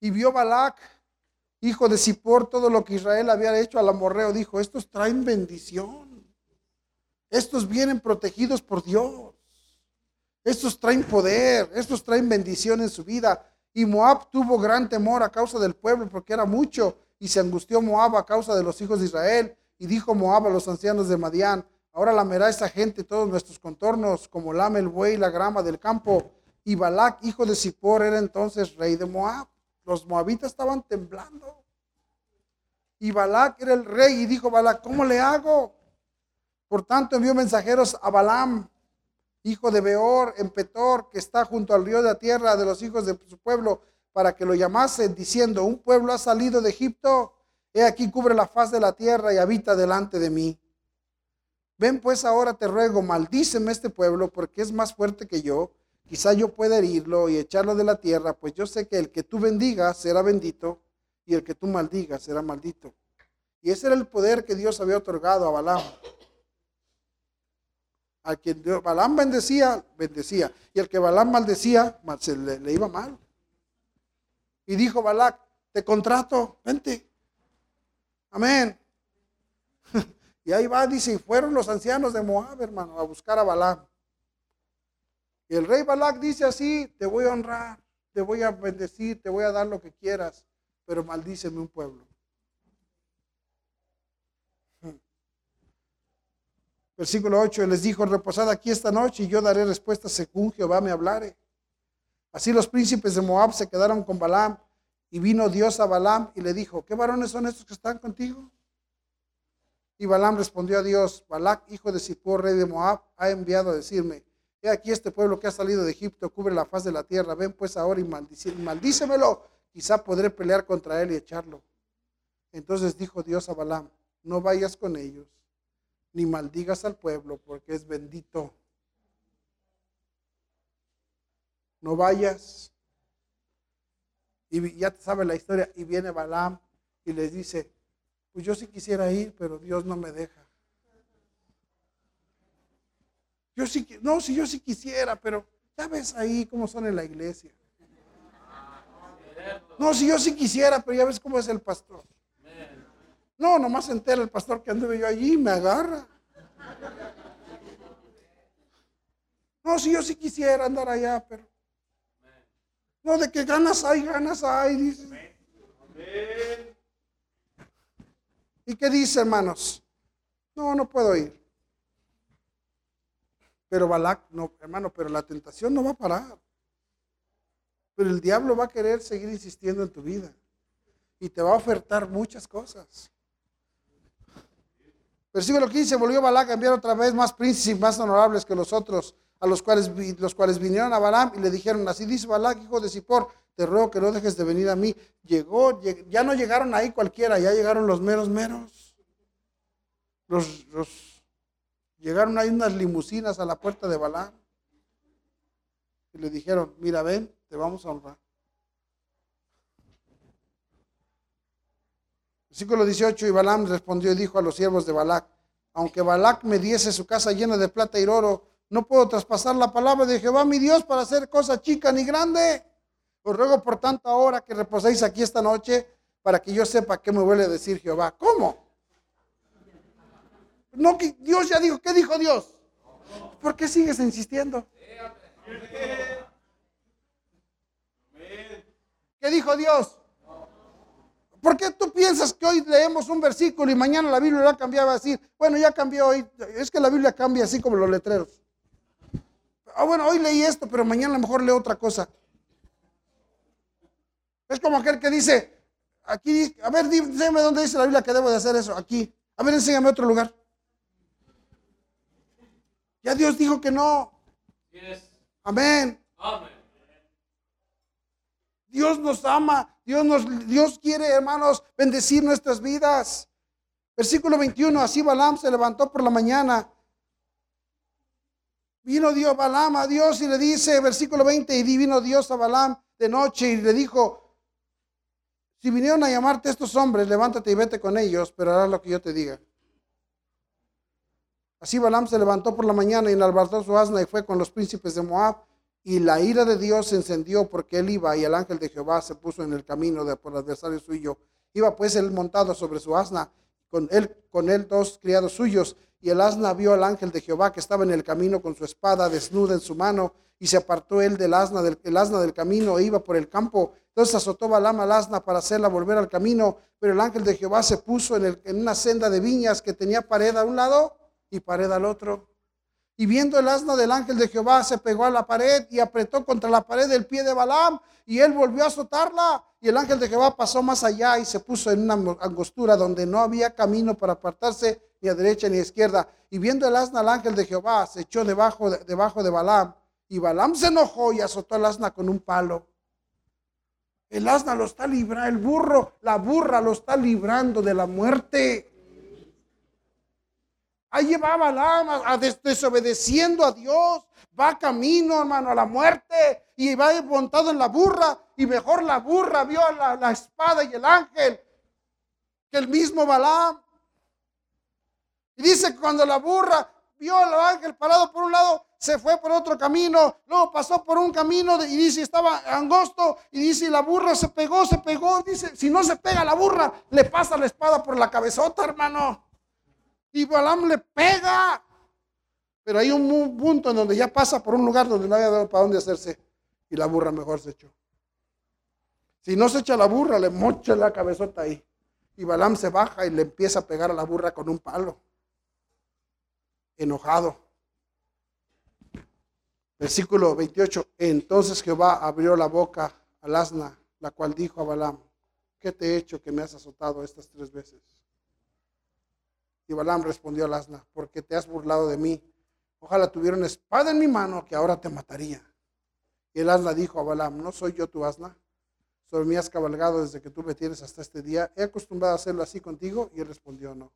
Y vio Balac, hijo de Zippor, todo lo que Israel había hecho al amorreo. Dijo, estos traen bendición. Estos vienen protegidos por Dios. Estos traen poder, estos traen bendición en su vida. Y Moab tuvo gran temor a causa del pueblo porque era mucho. Y se angustió Moab a causa de los hijos de Israel. Y dijo Moab a los ancianos de Madián, ahora lamerá esa gente todos nuestros contornos, como lame el buey la grama del campo. Y Balac, hijo de Zippor, era entonces rey de Moab. Los moabitas estaban temblando. Y Balac era el rey y dijo Balac, ¿cómo le hago? Por tanto envió mensajeros a Balaam, hijo de Beor, en Petor, que está junto al río de la tierra de los hijos de su pueblo, para que lo llamasen, diciendo, un pueblo ha salido de Egipto, he aquí cubre la faz de la tierra y habita delante de mí. Ven pues ahora te ruego, maldíceme este pueblo, porque es más fuerte que yo. Quizá yo pueda herirlo y echarlo de la tierra, pues yo sé que el que tú bendigas será bendito y el que tú maldigas será maldito. Y ese era el poder que Dios había otorgado a Balaam al que Balaam bendecía, bendecía. Y al que Balaam maldecía, se le, iba mal. Y dijo Balac, te contrato, vente. Amén. Y ahí va, dice, y fueron los ancianos de Moab, hermano, a buscar a Balaam. Y el rey Balac dice así, te voy a honrar, te voy a bendecir, te voy a dar lo que quieras, pero maldíceme un pueblo. Versículo 8, les dijo, reposad aquí esta noche y yo daré respuesta según Jehová me hablare. Así los príncipes de Moab se quedaron con Balaam y vino Dios a Balaam y le dijo, ¿qué varones son estos que están contigo? Y Balaam respondió a Dios, Balac, hijo de Zippor, rey de Moab, ha enviado a decirme, he aquí este pueblo que ha salido de Egipto cubre la faz de la tierra, ven pues ahora y maldícemelo, quizá podré pelear contra él y echarlo. Entonces dijo Dios a Balaam, no vayas con ellos, ni maldigas al pueblo, porque es bendito. No vayas. Y ya te sabe la historia. Y viene Balaam y les dice, pues yo sí quisiera ir, pero Dios no me deja. Yo sí, no, si yo sí quisiera, pero ya ves ahí cómo son en la iglesia. No, si yo sí quisiera, pero ya ves cómo es el pastor. No, nomás entera el pastor que anduve yo allí y me agarra. No, si yo sí quisiera andar allá, pero. No, de que ganas hay, ganas hay, dice. ¿Y qué dice, hermanos? No, no puedo ir. Pero Balak, no, hermano, pero la tentación no va a parar. Pero el diablo va a querer seguir insistiendo en tu vida. Y te va a ofertar muchas cosas. Versículo 15, volvió Balac a enviar otra vez más príncipes más honorables que los otros, a los cuales, los cuales vinieron a Balaam y le dijeron, así dice Balac, hijo de Zippor, te ruego que no dejes de venir a mí. Llegó, ya no llegaron ahí cualquiera, ya llegaron los meros meros. Los, llegaron ahí unas limusinas a la puerta de Balaam y le dijeron, mira, ven, te vamos a honrar. Versículo 18, y Balaam respondió y dijo a los siervos de Balac, aunque Balac me diese su casa llena de plata y oro, no puedo traspasar la palabra de Jehová mi Dios para hacer cosa chica ni grande. Os ruego por tanta hora que reposéis aquí esta noche para que yo sepa qué me vuelve a decir Jehová. ¿Cómo? No, que Dios ya dijo. ¿Qué dijo Dios? ¿Por qué sigues insistiendo? ¿Qué dijo Dios? ¿Por qué tú piensas que hoy leemos un versículo y mañana la Biblia la cambiaba a decir, bueno, ya cambió hoy, es que la Biblia cambia así como los letreros. Ah, bueno, hoy leí esto, pero mañana a lo mejor leo otra cosa. Es como aquel que dice, aquí, a ver, dime dónde dice la Biblia que debo de hacer eso, aquí. A ver, enséñame otro lugar. Ya Dios dijo que no. Amén. Amén. Dios nos ama, Dios, nos, Dios quiere, hermanos, bendecir nuestras vidas. Versículo 21, así Balaam se levantó por la mañana. Vino Dios Balaam a Dios y le dice, versículo 20, y vino Dios a Balaam de noche y le dijo, si vinieron a llamarte estos hombres, levántate y vete con ellos, pero harás lo que yo te diga. Así Balaam se levantó por la mañana y enalbardó su asna y fue con los príncipes de Moab y la ira de Dios se encendió porque él iba y el ángel de Jehová se puso en el camino de, por el adversario suyo. Iba pues él montado sobre su asna, con él, con él dos criados suyos. Y el asna vio al ángel de Jehová que estaba en el camino con su espada desnuda en su mano. Y se apartó él del asna del, el asna del camino e iba por el campo. Entonces azotó Balaam al asna para hacerla volver al camino. Pero el ángel de Jehová se puso en, el, una senda de viñas que tenía pared a un lado y pared al otro. Y viendo el asna del ángel de Jehová, se pegó a la pared y apretó contra la pared el pie de Balaam. Y él volvió a azotarla. Y el ángel de Jehová pasó más allá y se puso en una angostura donde no había camino para apartarse ni a derecha ni a izquierda. Y viendo el asna al ángel de Jehová, se echó debajo de, debajo de Balaam. Y Balaam se enojó y azotó al asna con un palo. El asna lo está librando, el burro, la burra lo está librando de la muerte. Ahí llevaba Balaam a desobedeciendo a Dios. Va camino, hermano, a la muerte. Y va montado en la burra. Y mejor la burra vio la, la espada y el ángel que el mismo Balaam. Y dice que cuando la burra vio al ángel parado por un lado, se fue por otro camino, luego pasó por un camino y dice, estaba angosto, y dice, la burra se pegó, se pegó, dice, si no se pega la burra, le pasa la espada por la cabezota, hermano. Y Balaam le pega. Pero hay un punto en donde ya pasa por un lugar donde no había para dónde hacerse. Y la burra mejor se echó. Si no se echa la burra, le mocha la cabezota ahí. Y Balaam se baja y le empieza a pegar a la burra con un palo. Enojado. Versículo 28. Entonces Jehová abrió la boca al asna, la cual dijo a Balaam, ¿qué te he hecho que me has azotado estas tres veces? Y Balaam respondió al asna, porque te has burlado de mí. Ojalá tuviera una espada en mi mano que ahora te mataría. Y el asna dijo a Balaam, ¿no soy yo tu asna? Sobre mí has cabalgado desde que tú me tienes hasta este día. ¿He acostumbrado a hacerlo así contigo? Y él respondió, no.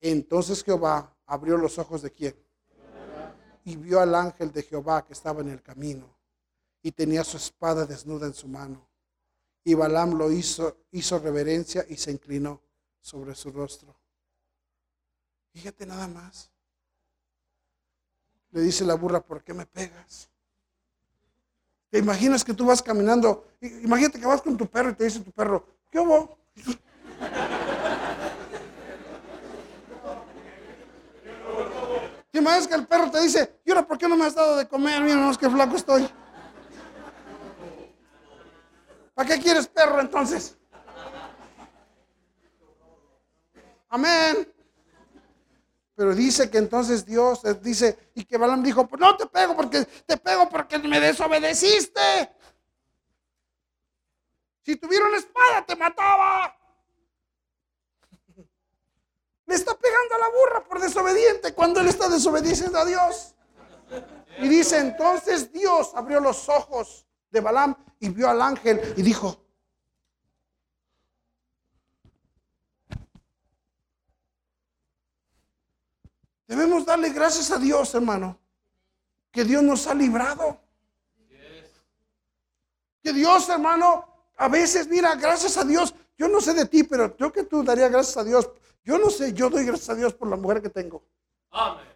Entonces Jehová abrió los ojos de quién? Y vio al ángel de Jehová que estaba en el camino y tenía su espada desnuda en su mano. Y Balaam lo hizo, hizo reverencia y se inclinó sobre su rostro. Fíjate nada más. Le dice la burra, ¿por qué me pegas? ¿Te imaginas que tú vas caminando? Imagínate que vas con tu perro y te dice tu perro, ¿qué hubo? ¿Te imaginas que el perro te dice, ¿y ahora por qué no me has dado de comer? Mira, no, que flaco estoy. ¿Para qué quieres perro entonces? Amén. Pero dice que entonces Dios dice, y que Balaam dijo, pues no te pego porque te pego porque me desobedeciste. Si tuviera una espada te mataba. Le está pegando a la burra por desobediente cuando él está desobedeciendo a Dios. Y dice, entonces Dios abrió los ojos de Balaam y vio al ángel y dijo, Debemos darle gracias a Dios, hermano, que Dios nos ha librado. Que Dios, hermano, a veces, mira, gracias a Dios, yo no sé de ti, pero yo que tú darías gracias a Dios. Yo no sé, yo doy gracias a Dios por la mujer que tengo. Amén.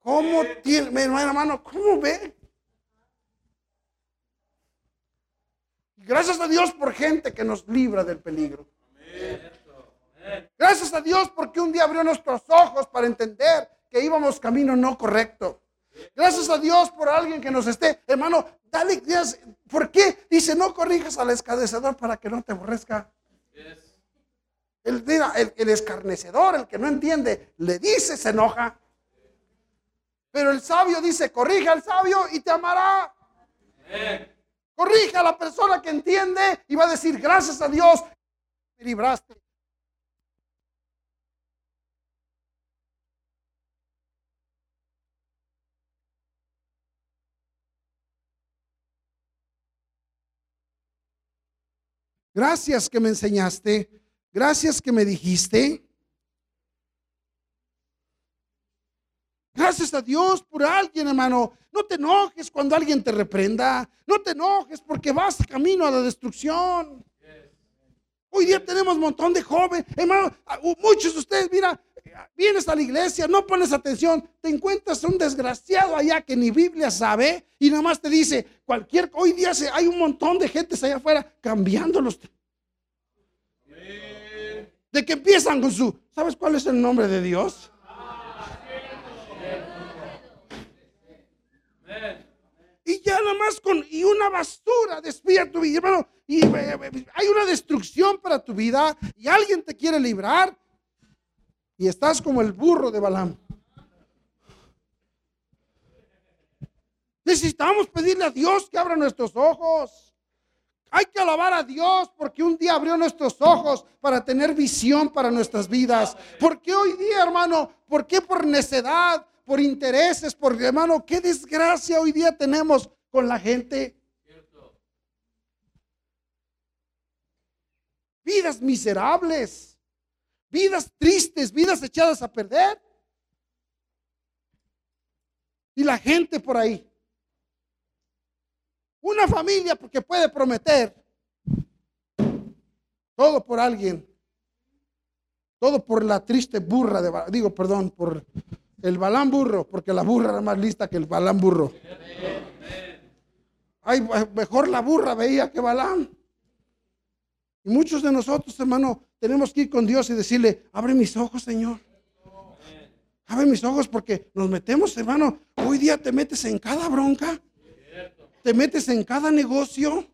¿Cómo tiene, mi hermano, cómo ve? Gracias a Dios por gente que nos libra del peligro. Amén. Gracias a Dios porque un día abrió nuestros ojos para entender que íbamos camino no correcto. Gracias a Dios por alguien que nos esté, hermano, dale. ¿Por qué? Dice, no corrijas al escarnecedor para que no te aborrezca. El, el, escarnecedor, el que no entiende, le dice, se enoja. Pero el sabio dice, corrija al sabio y te amará. Corrija a la persona que entiende y va a decir, gracias a Dios, me libraste. Gracias que me enseñaste. Gracias que me dijiste. Gracias a Dios por alguien, hermano. No te enojes cuando alguien te reprenda. No te enojes porque vas camino a la destrucción. Hoy día tenemos un montón de jóvenes. Hermano, muchos de ustedes, mira, vienes a la iglesia, no pones atención, te encuentras un desgraciado allá que ni Biblia sabe y nada más te dice cualquier, hoy día hay un montón de gente allá afuera cambiándolos. De que empiezan con su, ¿sabes cuál es el nombre de Dios? Y ya nada más con, y una basura despierta tu vida, hermano, y eh, eh, hay una destrucción para tu vida y alguien te quiere librar y estás como el burro de Balaam. Necesitamos pedirle a Dios que abra nuestros ojos. Hay que alabar a Dios porque un día abrió nuestros ojos para tener visión para nuestras vidas. Porque hoy día, hermano, ¿por qué por necedad, por intereses, por hermano, qué desgracia hoy día tenemos con la gente? Vidas miserables vidas tristes, vidas echadas a perder. Y la gente por ahí. Una familia porque puede prometer todo por alguien. Todo por la triste burra de, digo, perdón, por el balán burro, porque la burra era más lista que el balán burro. Ay, mejor la burra veía que balán. Y muchos de nosotros, hermano, tenemos que ir con Dios y decirle, abre mis ojos, Señor. Abre mis ojos porque nos metemos, hermano. Hoy día te metes en cada bronca. Te metes en cada negocio.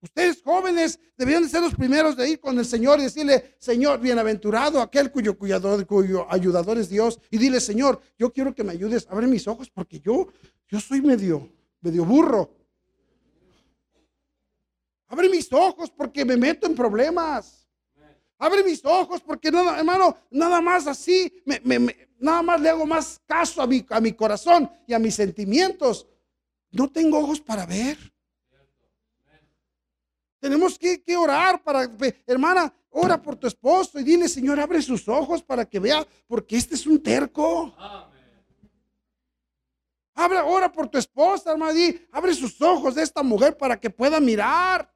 Ustedes jóvenes deberían de ser los primeros de ir con el Señor y decirle, Señor, bienaventurado aquel cuyo, cuyo ayudador es Dios. Y dile, Señor, yo quiero que me ayudes a abrir mis ojos porque yo, yo soy medio, medio burro. Abre mis ojos porque me meto en problemas. Abre mis ojos porque, nada, hermano, nada más así, nada más le hago más caso a mi, a mi corazón y a mis sentimientos. No tengo ojos para ver. Tenemos que, orar para, hermana, ora por tu esposo y dile, Señor, abre sus ojos para que vea, porque este es un terco. Habla, ora por tu esposa, hermana, abre sus ojos de esta mujer para que pueda mirar.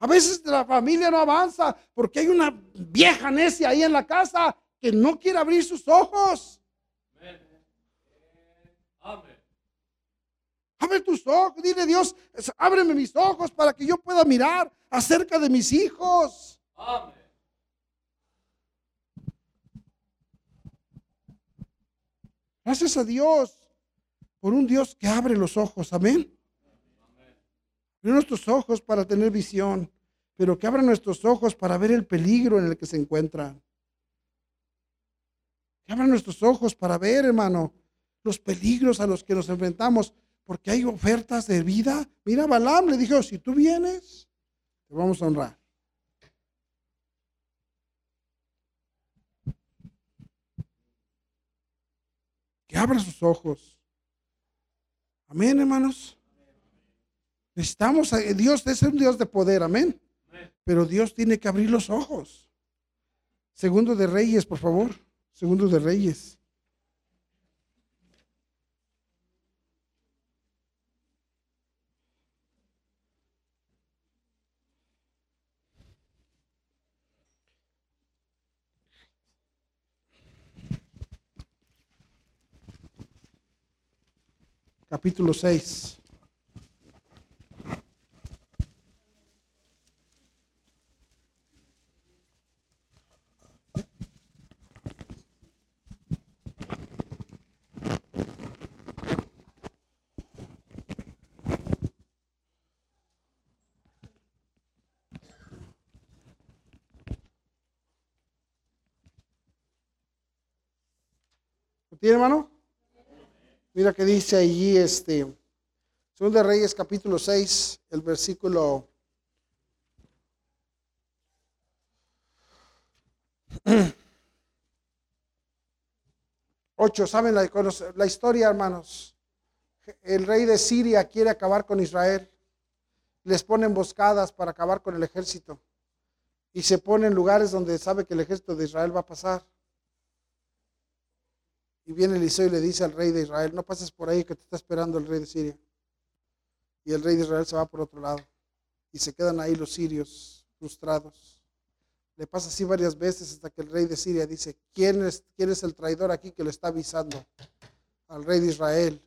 A veces la familia no avanza porque hay una vieja necia ahí en la casa que no quiere abrir sus ojos. Abre tus ojos, dile Dios, ábreme mis ojos para que yo pueda mirar acerca de mis hijos. Amén. Gracias a Dios por un Dios que abre los ojos. Amén. Abre nuestros ojos para tener visión, pero que abra nuestros ojos para ver el peligro en el que se encuentran. Que abra nuestros ojos para ver, hermano, los peligros a los que nos enfrentamos porque hay ofertas de vida. Mira, Balaam le dijo, si tú vienes, te vamos a honrar. Que abra sus ojos. Amén, hermanos. Necesitamos, a Dios es un Dios de poder, amén. Pero Dios tiene que abrir los ojos. Segundo de Reyes, por favor. Segundo de Reyes. capítulo 6. ¿Tiene, hermano? Mira que dice allí este, Segundo Reyes capítulo 6, el versículo 8. ¿Saben la, la historia, hermanos? El rey de Siria quiere acabar con Israel. Les pone emboscadas para acabar con el ejército. Y se pone en lugares donde sabe que el ejército de Israel va a pasar. Y viene Eliseo y le dice al rey de Israel, no pases por ahí que te está esperando el rey de Siria. Y el rey de Israel se va por otro lado. Y se quedan ahí los sirios frustrados. Le pasa así varias veces hasta que el rey de Siria dice, ¿quién es, quién es el traidor aquí que le está avisando al rey de Israel?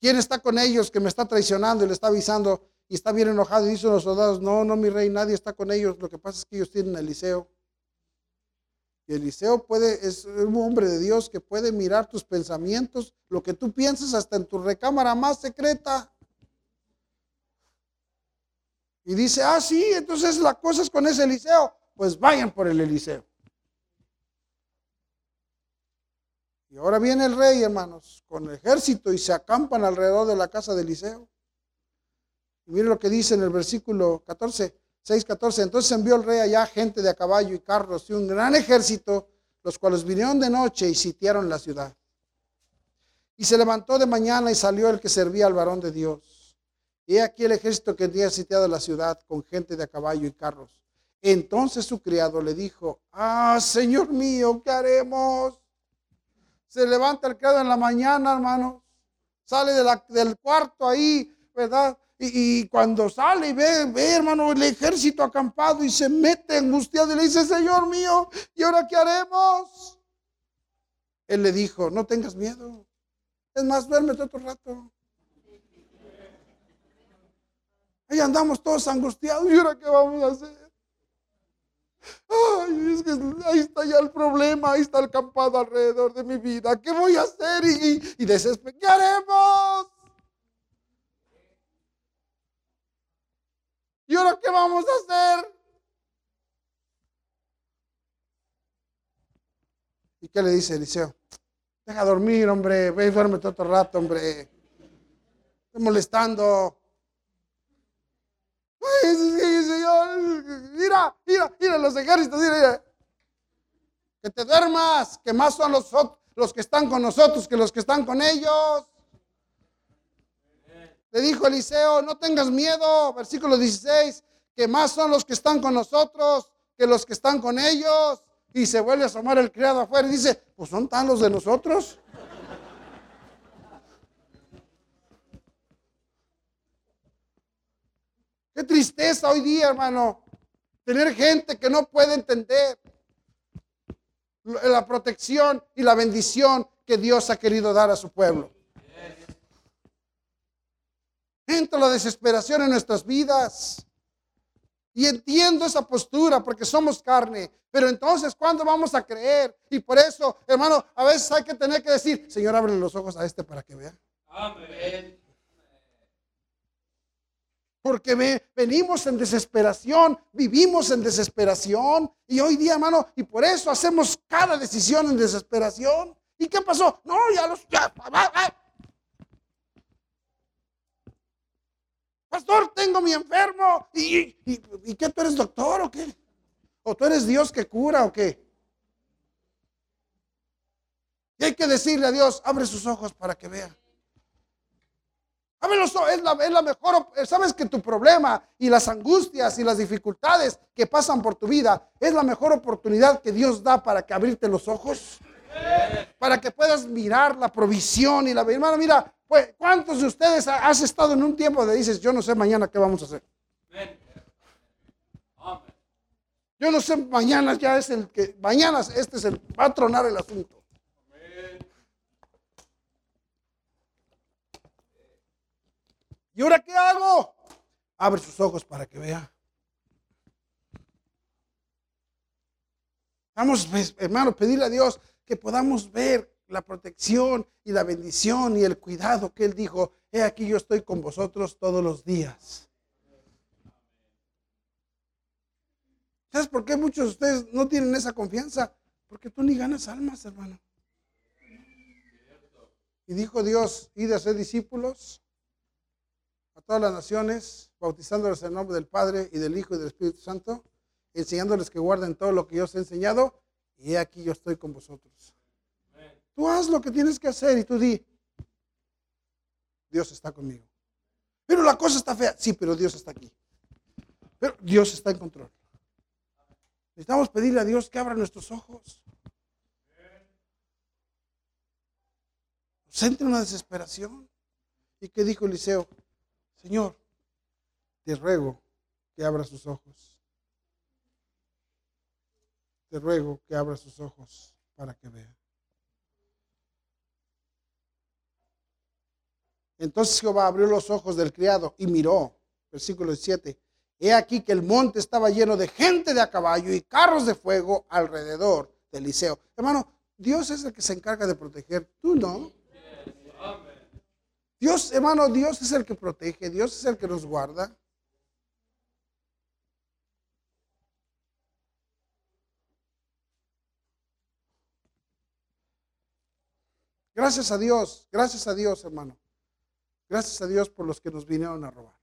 ¿Quién está con ellos que me está traicionando y le está avisando y está bien enojado? Y dicen los soldados, no, no, mi rey, nadie está con ellos. Lo que pasa es que ellos tienen a Eliseo. Eliseo puede, es un hombre de Dios que puede mirar tus pensamientos, lo que tú piensas hasta en tu recámara más secreta. Y dice, ah, sí, entonces la cosa es con ese Eliseo. Pues vayan por el Eliseo. Y ahora viene el rey, hermanos, con el ejército y se acampan alrededor de la casa de Eliseo. Y miren lo que dice en el versículo 14. 6.14. Entonces envió el rey allá gente de a caballo y carros y un gran ejército, los cuales vinieron de noche y sitiaron la ciudad. Y se levantó de mañana y salió el que servía al varón de Dios. Y aquí el ejército que había sitiado la ciudad con gente de a caballo y carros. Entonces su criado le dijo, ah, Señor mío, ¿qué haremos? Se levanta el criado en la mañana, hermanos. Sale del cuarto ahí, ¿verdad? Y, cuando sale y ve, ve, hermano, el ejército acampado y se mete angustiado y le dice, Señor mío, ¿y ahora qué haremos? Él le dijo, no tengas miedo. Es más, duérmete otro rato. Ahí andamos todos angustiados. ¿Y ahora qué vamos a hacer? Ay, es que ahí está ya el problema, ahí está el acampado alrededor de mi vida. ¿Qué voy a hacer? Y, y, ¿qué haremos? ¿Qué vamos a hacer? ¿Y qué le dice Eliseo? Deja dormir, hombre, ve y duérmete otro rato, hombre. Estoy molestando. Ay, Señor, mira, mira, mira los ejércitos, mira, Que te duermas, que más son los, los que están con nosotros que los que están con ellos. Le dijo Eliseo, no tengas miedo, versículo 16, que más son los que están con nosotros que los que están con ellos. Y se vuelve a asomar el criado afuera y dice, pues son tan los de nosotros. Qué tristeza hoy día, hermano, tener gente que no puede entender la protección y la bendición que Dios ha querido dar a su pueblo. Entra la desesperación en nuestras vidas. Y entiendo esa postura porque somos carne. Pero entonces, ¿cuándo vamos a creer? Y por eso, hermano, a veces hay que tener que decir, Señor, abre los ojos a este para que vea. Porque venimos en desesperación, vivimos en desesperación. Y hoy día, hermano, y por eso hacemos cada decisión en desesperación. ¿Y qué pasó? No, ya los... Pastor, tengo mi enfermo. ¿Y, y, qué? ¿Tú eres doctor o qué? ¿O tú eres Dios que cura o qué? Y hay que decirle a Dios, abre sus ojos para que vea. Abre los ojos, es la, es la mejor, sabes que tu problema y las angustias y las dificultades que pasan por tu vida es la mejor oportunidad que Dios da para que abrirte los ojos. Para que puedas mirar la provisión y la... Hermano, mira, pues, ¿cuántos de ustedes has estado en un tiempo de dices, yo no sé mañana qué vamos a hacer? Yo no sé, mañana ya es el que, mañana este es el, va a tronar el asunto. ¿Y ahora qué hago? Abre sus ojos para que vea. Vamos, pues, hermano, pedirle a Dios que podamos ver la protección y la bendición y el cuidado que Él dijo, he aquí yo estoy con vosotros todos los días. ¿Sabes por qué muchos de ustedes no tienen esa confianza? Porque tú ni ganas almas, hermano. Y dijo Dios, id a ser discípulos a todas las naciones, bautizándoles en el nombre del Padre y del Hijo y del Espíritu Santo, enseñándoles que guarden todo lo que yo os he enseñado, y aquí yo estoy con vosotros. Tú haz lo que tienes que hacer y tú di, Dios está conmigo. Pero la cosa está fea. Sí, pero Dios está aquí. Pero Dios está en control. Necesitamos pedirle a Dios que abra nuestros ojos. Nos una desesperación. ¿Y qué dijo Eliseo? Señor, te ruego que abra sus ojos. Te ruego que abra sus ojos para que vea. Entonces Jehová abrió los ojos del criado y miró, versículo 7. He aquí que el monte estaba lleno de gente de a caballo y carros de fuego alrededor de Eliseo. Hermano, Dios es el que se encarga de proteger, tú no. Dios, hermano, Dios es el que protege, Dios es el que nos guarda. Gracias a Dios, gracias a Dios, hermano. Gracias a Dios por los que nos vinieron a robar.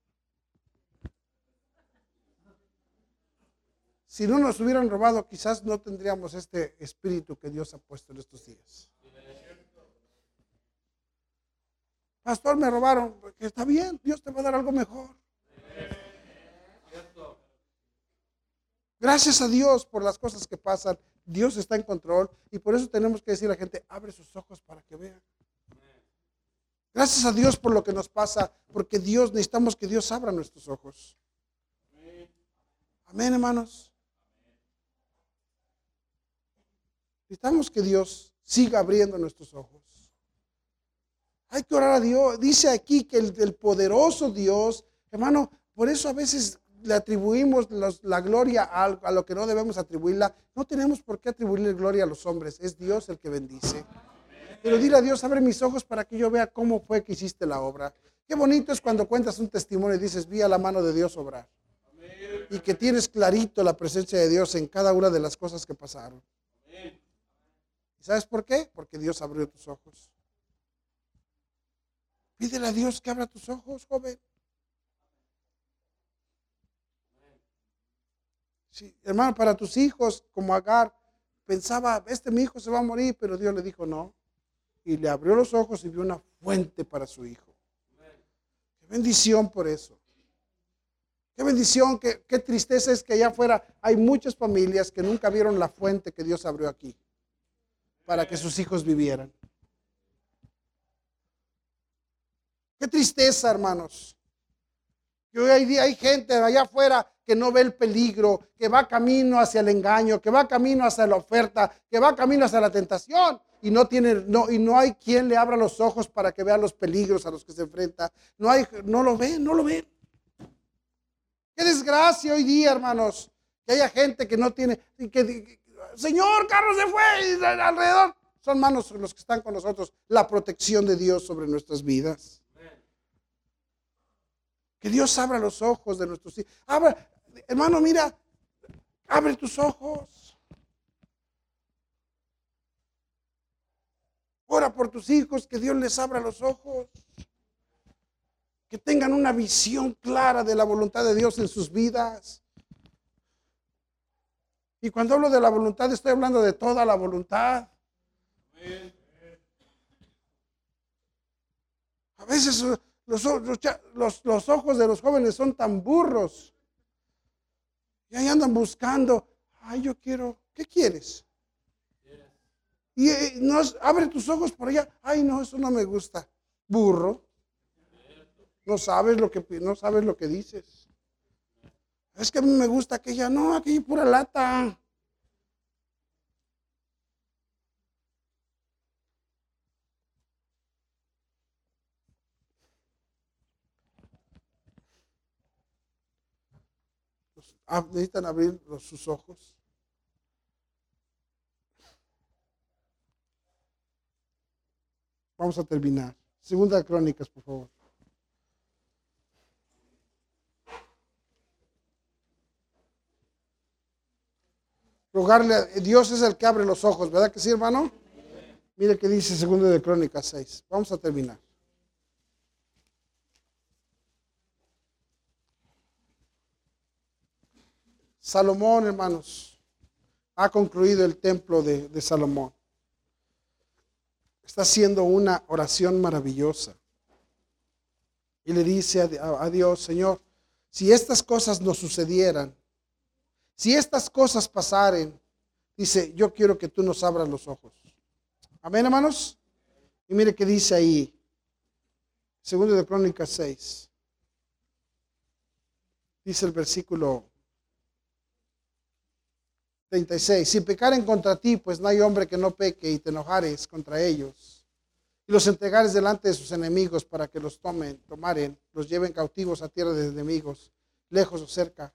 Si no nos hubieran robado, quizás no tendríamos este espíritu que Dios ha puesto en estos días. Pastor, me robaron. Está bien, Dios te va a dar algo mejor. Gracias a Dios por las cosas que pasan. Dios está en control y por eso tenemos que decir a la gente, abre sus ojos para que vean. Gracias a Dios por lo que nos pasa, porque Dios necesitamos que Dios abra nuestros ojos. Amén, hermanos. Necesitamos que Dios siga abriendo nuestros ojos. Hay que orar a Dios. Dice aquí que el, poderoso Dios, hermano, por eso a veces le atribuimos la gloria a, a, lo que no debemos atribuirla. No tenemos por qué atribuirle gloria a los hombres. Es Dios el que bendice. Pero dile a Dios, abre mis ojos para que yo vea cómo fue que hiciste la obra. Qué bonito es cuando cuentas un testimonio y dices, vi a la mano de Dios obrar. y que tienes clarito la presencia de Dios en cada una de las cosas que pasaron. ¿Y sabes por qué? Porque Dios abrió tus ojos. Pídele a Dios que abra tus ojos, joven. Hermano, para tus hijos, como Agar, pensaba, este mi hijo se va a morir, pero Dios le dijo no. Y le abrió los ojos y vio una fuente para su hijo. Qué bendición por eso. Qué bendición, qué, qué tristeza es que allá afuera hay muchas familias que nunca vieron la fuente que Dios abrió aquí para que sus hijos vivieran. Qué tristeza, hermanos. Que hoy hay, hay gente allá afuera que no ve el peligro, que va camino hacia el engaño, que va camino hacia la oferta, que va camino hacia la tentación y no tiene no y no hay quien le abra los ojos para que vea los peligros a los que se enfrenta. No hay no lo ven, no lo ven. Qué desgracia hoy día, hermanos, que haya gente que no tiene que, Señor, Carlos se fue alrededor son manos los que están con nosotros, la protección de Dios sobre nuestras vidas. Que Dios abra los ojos de nuestros hijos. Abra, hermano, mira, abre tus ojos. Ora por tus hijos, que Dios les abra los ojos. Que tengan una visión clara de la voluntad de Dios en sus vidas. Y cuando hablo de la voluntad, estoy hablando de toda la voluntad. A veces los, ojos de los jóvenes son tan burros. Y ahí andan buscando, ay, yo quiero, ¿qué quieres? Y eh, no, abre tus ojos por allá, ay, no, eso no me gusta. Burro. No sabes lo que, no sabes lo que dices. Es que a mí me gusta aquella, no, aquella pura lata. Ah, necesitan abrir sus ojos. Vamos a terminar. Segunda Crónicas, por favor. Rogarle a Dios es el que abre los ojos, ¿verdad que sí, hermano? Mire que dice Segunda de Crónicas 6. Vamos a terminar. Salomón, hermanos, ha concluido el templo de, Salomón. Está haciendo una oración maravillosa. Y le dice a, Dios, Señor, si estas cosas no sucedieran, si estas cosas pasaren, dice, yo quiero que tú nos abras los ojos. Amén, hermanos. Y mire que dice ahí, segundo de Crónicas 6. Dice el versículo 36. Si pecaren contra ti, pues no hay hombre que no peque y te enojares contra ellos. Y los entregares delante de sus enemigos para que los tomen, tomaren, los lleven cautivos a tierra de enemigos, lejos o cerca.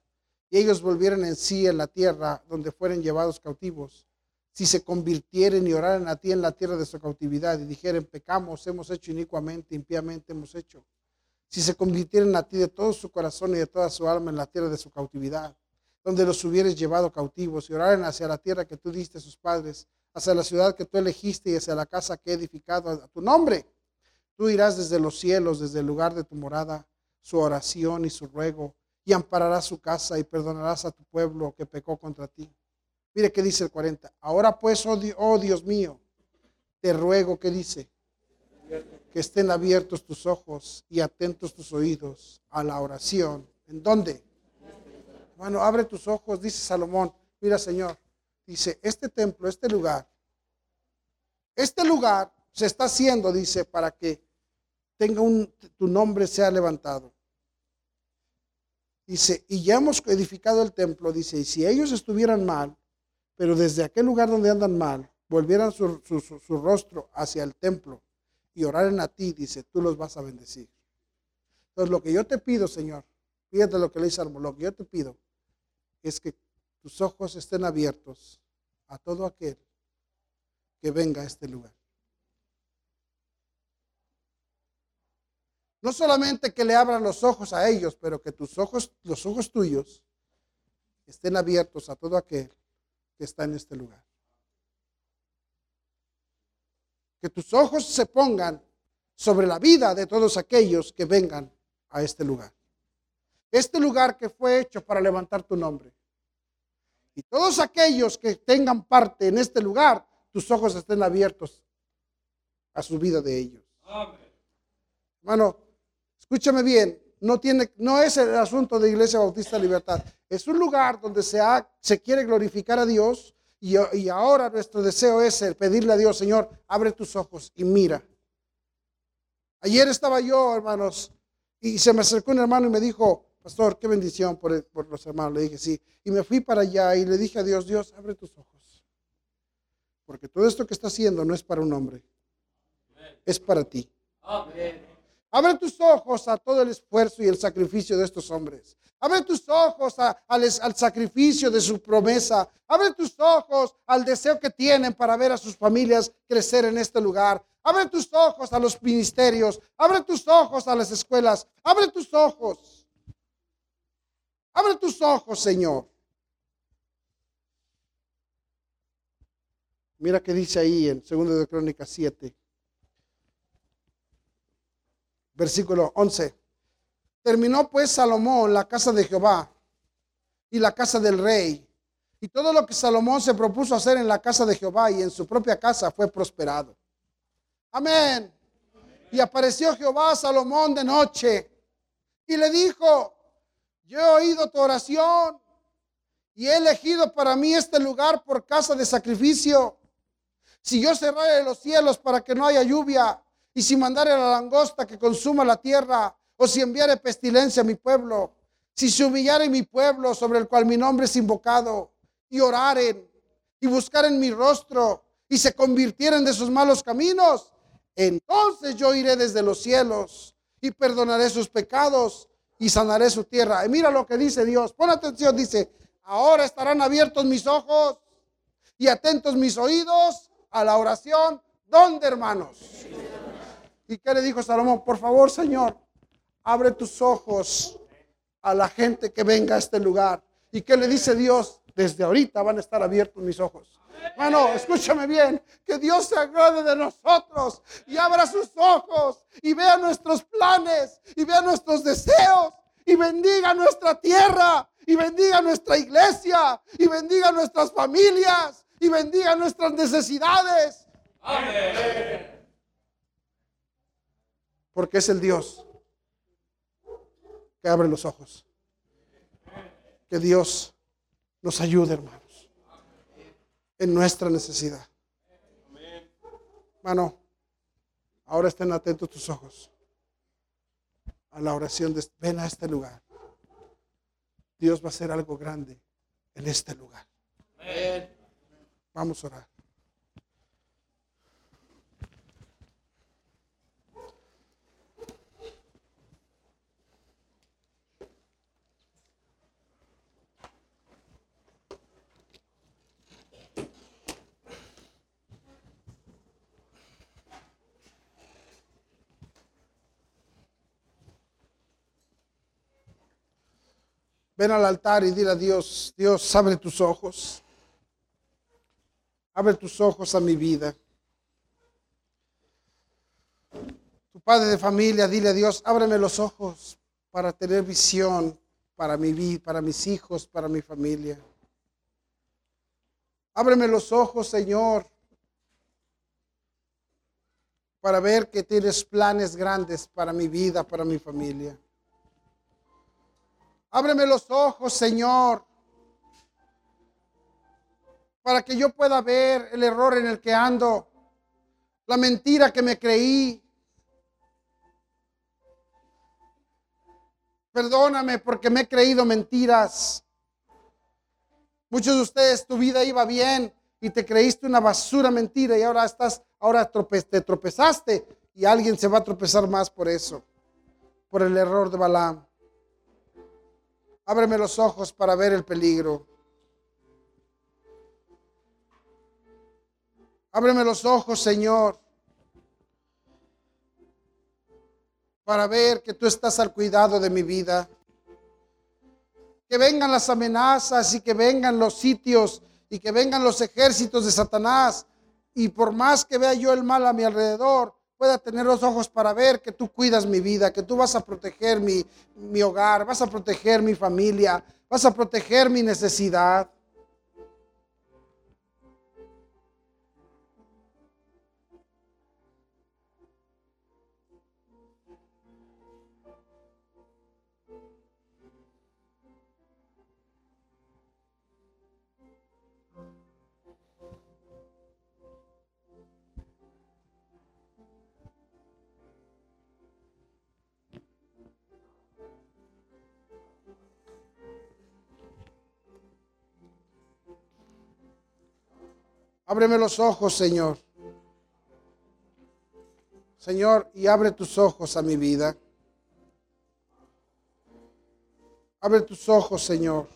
Y ellos volvieran en sí en la tierra donde fueren llevados cautivos. Si se convirtieren y oraran a ti en la tierra de su cautividad y dijeren, pecamos, hemos hecho inicuamente, impíamente hemos hecho. Si se convirtieren a ti de todo su corazón y de toda su alma en la tierra de su cautividad donde los hubieres llevado cautivos y oraren hacia la tierra que tú diste a sus padres, hacia la ciudad que tú elegiste y hacia la casa que he edificado a tu nombre. Tú irás desde los cielos, desde el lugar de tu morada, su oración y su ruego, y ampararás su casa y perdonarás a tu pueblo que pecó contra ti. Mire qué dice el 40. Ahora pues, oh, oh Dios mío, te ruego que dice, que estén abiertos tus ojos y atentos tus oídos a la oración. ¿En dónde? Bueno, abre tus ojos, dice Salomón. Mira, Señor, dice, este templo, este lugar, este lugar se está haciendo, dice, para que tenga un, tu nombre sea levantado. Dice, y ya hemos edificado el templo, dice, y si ellos estuvieran mal, pero desde aquel lugar donde andan mal, volvieran su, rostro hacia el templo y oraran a ti, dice, tú los vas a bendecir. Entonces, lo que yo te pido, Señor, fíjate lo que le dice lo que yo te pido es que tus ojos estén abiertos a todo aquel que venga a este lugar. No solamente que le abran los ojos a ellos, pero que tus ojos, los ojos tuyos, estén abiertos a todo aquel que está en este lugar. Que tus ojos se pongan sobre la vida de todos aquellos que vengan a este lugar. Este lugar que fue hecho para levantar tu nombre. Y todos aquellos que tengan parte en este lugar, tus ojos estén abiertos a su vida de ellos. Hermano, escúchame bien, no, tiene, no es el asunto de Iglesia Bautista Libertad. Es un lugar donde se, se quiere glorificar a Dios y, y ahora nuestro deseo es el pedirle a Dios, Señor, abre tus ojos y mira. Ayer estaba yo, hermanos, y se me acercó un hermano y me dijo, pastor, qué bendición por, los hermanos. Le dije, sí. Y me fui para allá y le dije a Dios, Dios, abre tus ojos. Porque todo esto que está haciendo no es para un hombre, es para ti. Abre tus ojos a todo el esfuerzo y el sacrificio de estos hombres. Abre tus ojos al, sacrificio de su promesa. Abre tus ojos al deseo que tienen para ver a sus familias crecer en este lugar. Abre tus ojos a los ministerios. Abre tus ojos a las escuelas. Abre tus ojos. Abre tus ojos, Señor. Mira qué dice ahí en 2 de Crónicas 7. Versículo 11. Terminó pues Salomón la casa de Jehová y la casa del rey. Y todo lo que Salomón se propuso hacer en la casa de Jehová y en su propia casa fue prosperado. Amén. Y apareció Jehová a Salomón de noche y le dijo, tu oración y he elegido para mí este lugar por casa de sacrificio. Si yo cerrare los cielos para que no haya lluvia, y si mandare la langosta que consuma la tierra, o si enviare pestilencia a mi pueblo, si se humillare mi pueblo sobre el cual mi nombre es invocado, y oraren, y buscaren mi rostro, y se convirtieren de sus malos caminos, entonces yo iré desde los cielos y perdonaré sus pecados y sanaré su tierra. Y mira lo que dice Dios. Pon atención, dice, ahora estarán abiertos mis ojos y atentos mis oídos a la oración. ¿Dónde, hermanos? ¿Y qué le dijo Salomón? Por favor, Señor, abre tus ojos a la gente que venga a este lugar. ¿Y qué le dice Dios? Desde ahorita van a estar abiertos mis ojos. Hermano, escúchame bien, que Dios se agrade de nosotros y abra sus ojos y vea nuestros planes y vea nuestros deseos y bendiga nuestra tierra y bendiga nuestra iglesia y bendiga nuestras familias y bendiga nuestras necesidades. Porque es el Dios que abre los ojos. Que Dios nos ayude, hermanos, en nuestra necesidad. Hermano, ahora estén atentos tus ojos a la oración de ven a este lugar. Dios va a hacer algo grande en este lugar. Vamos a orar. Ven al altar y dile a Dios, Dios, abre tus ojos. Abre tus ojos a mi vida. Tu padre de familia, dile a Dios, ábreme los ojos para tener visión para mi vida, para mis hijos, para mi familia. Ábreme los ojos, Señor, para ver que tienes planes grandes para mi vida, para mi familia. Ábreme los ojos, Señor, para que yo pueda ver el error en el que ando, la mentira que me creí. Perdóname porque me he creído mentiras. Muchos de ustedes tu vida iba bien y te creíste una basura mentira y ahora estás, ahora te tropezaste y alguien se va a tropezar más por eso, por el error de Balaam. Ábreme los ojos para ver el peligro. Ábreme los ojos, Señor, para ver que tú estás al cuidado de mi vida. que vengan las amenazas y que vengan los sitios y que vengan los ejércitos de Satanás. Y por más que vea yo el mal a mi alrededor, pueda tener los ojos para ver que tú cuidas mi vida, que tú vas a proteger mi, mi hogar, vas a proteger mi familia, vas a proteger mi necesidad. Ábreme los ojos, Señor. Señor, y abre tus ojos a mi vida. Abre tus ojos, Señor,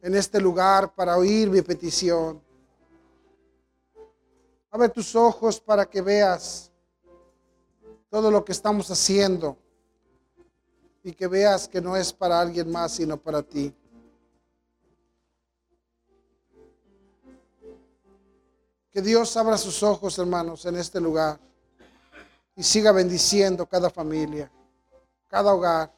en este lugar para oír mi petición. Abre tus ojos para que veas todo lo que estamos haciendo y que veas que no es para alguien más, sino para ti. Que Dios abra sus ojos, hermanos, en este lugar y siga bendiciendo cada familia, cada hogar.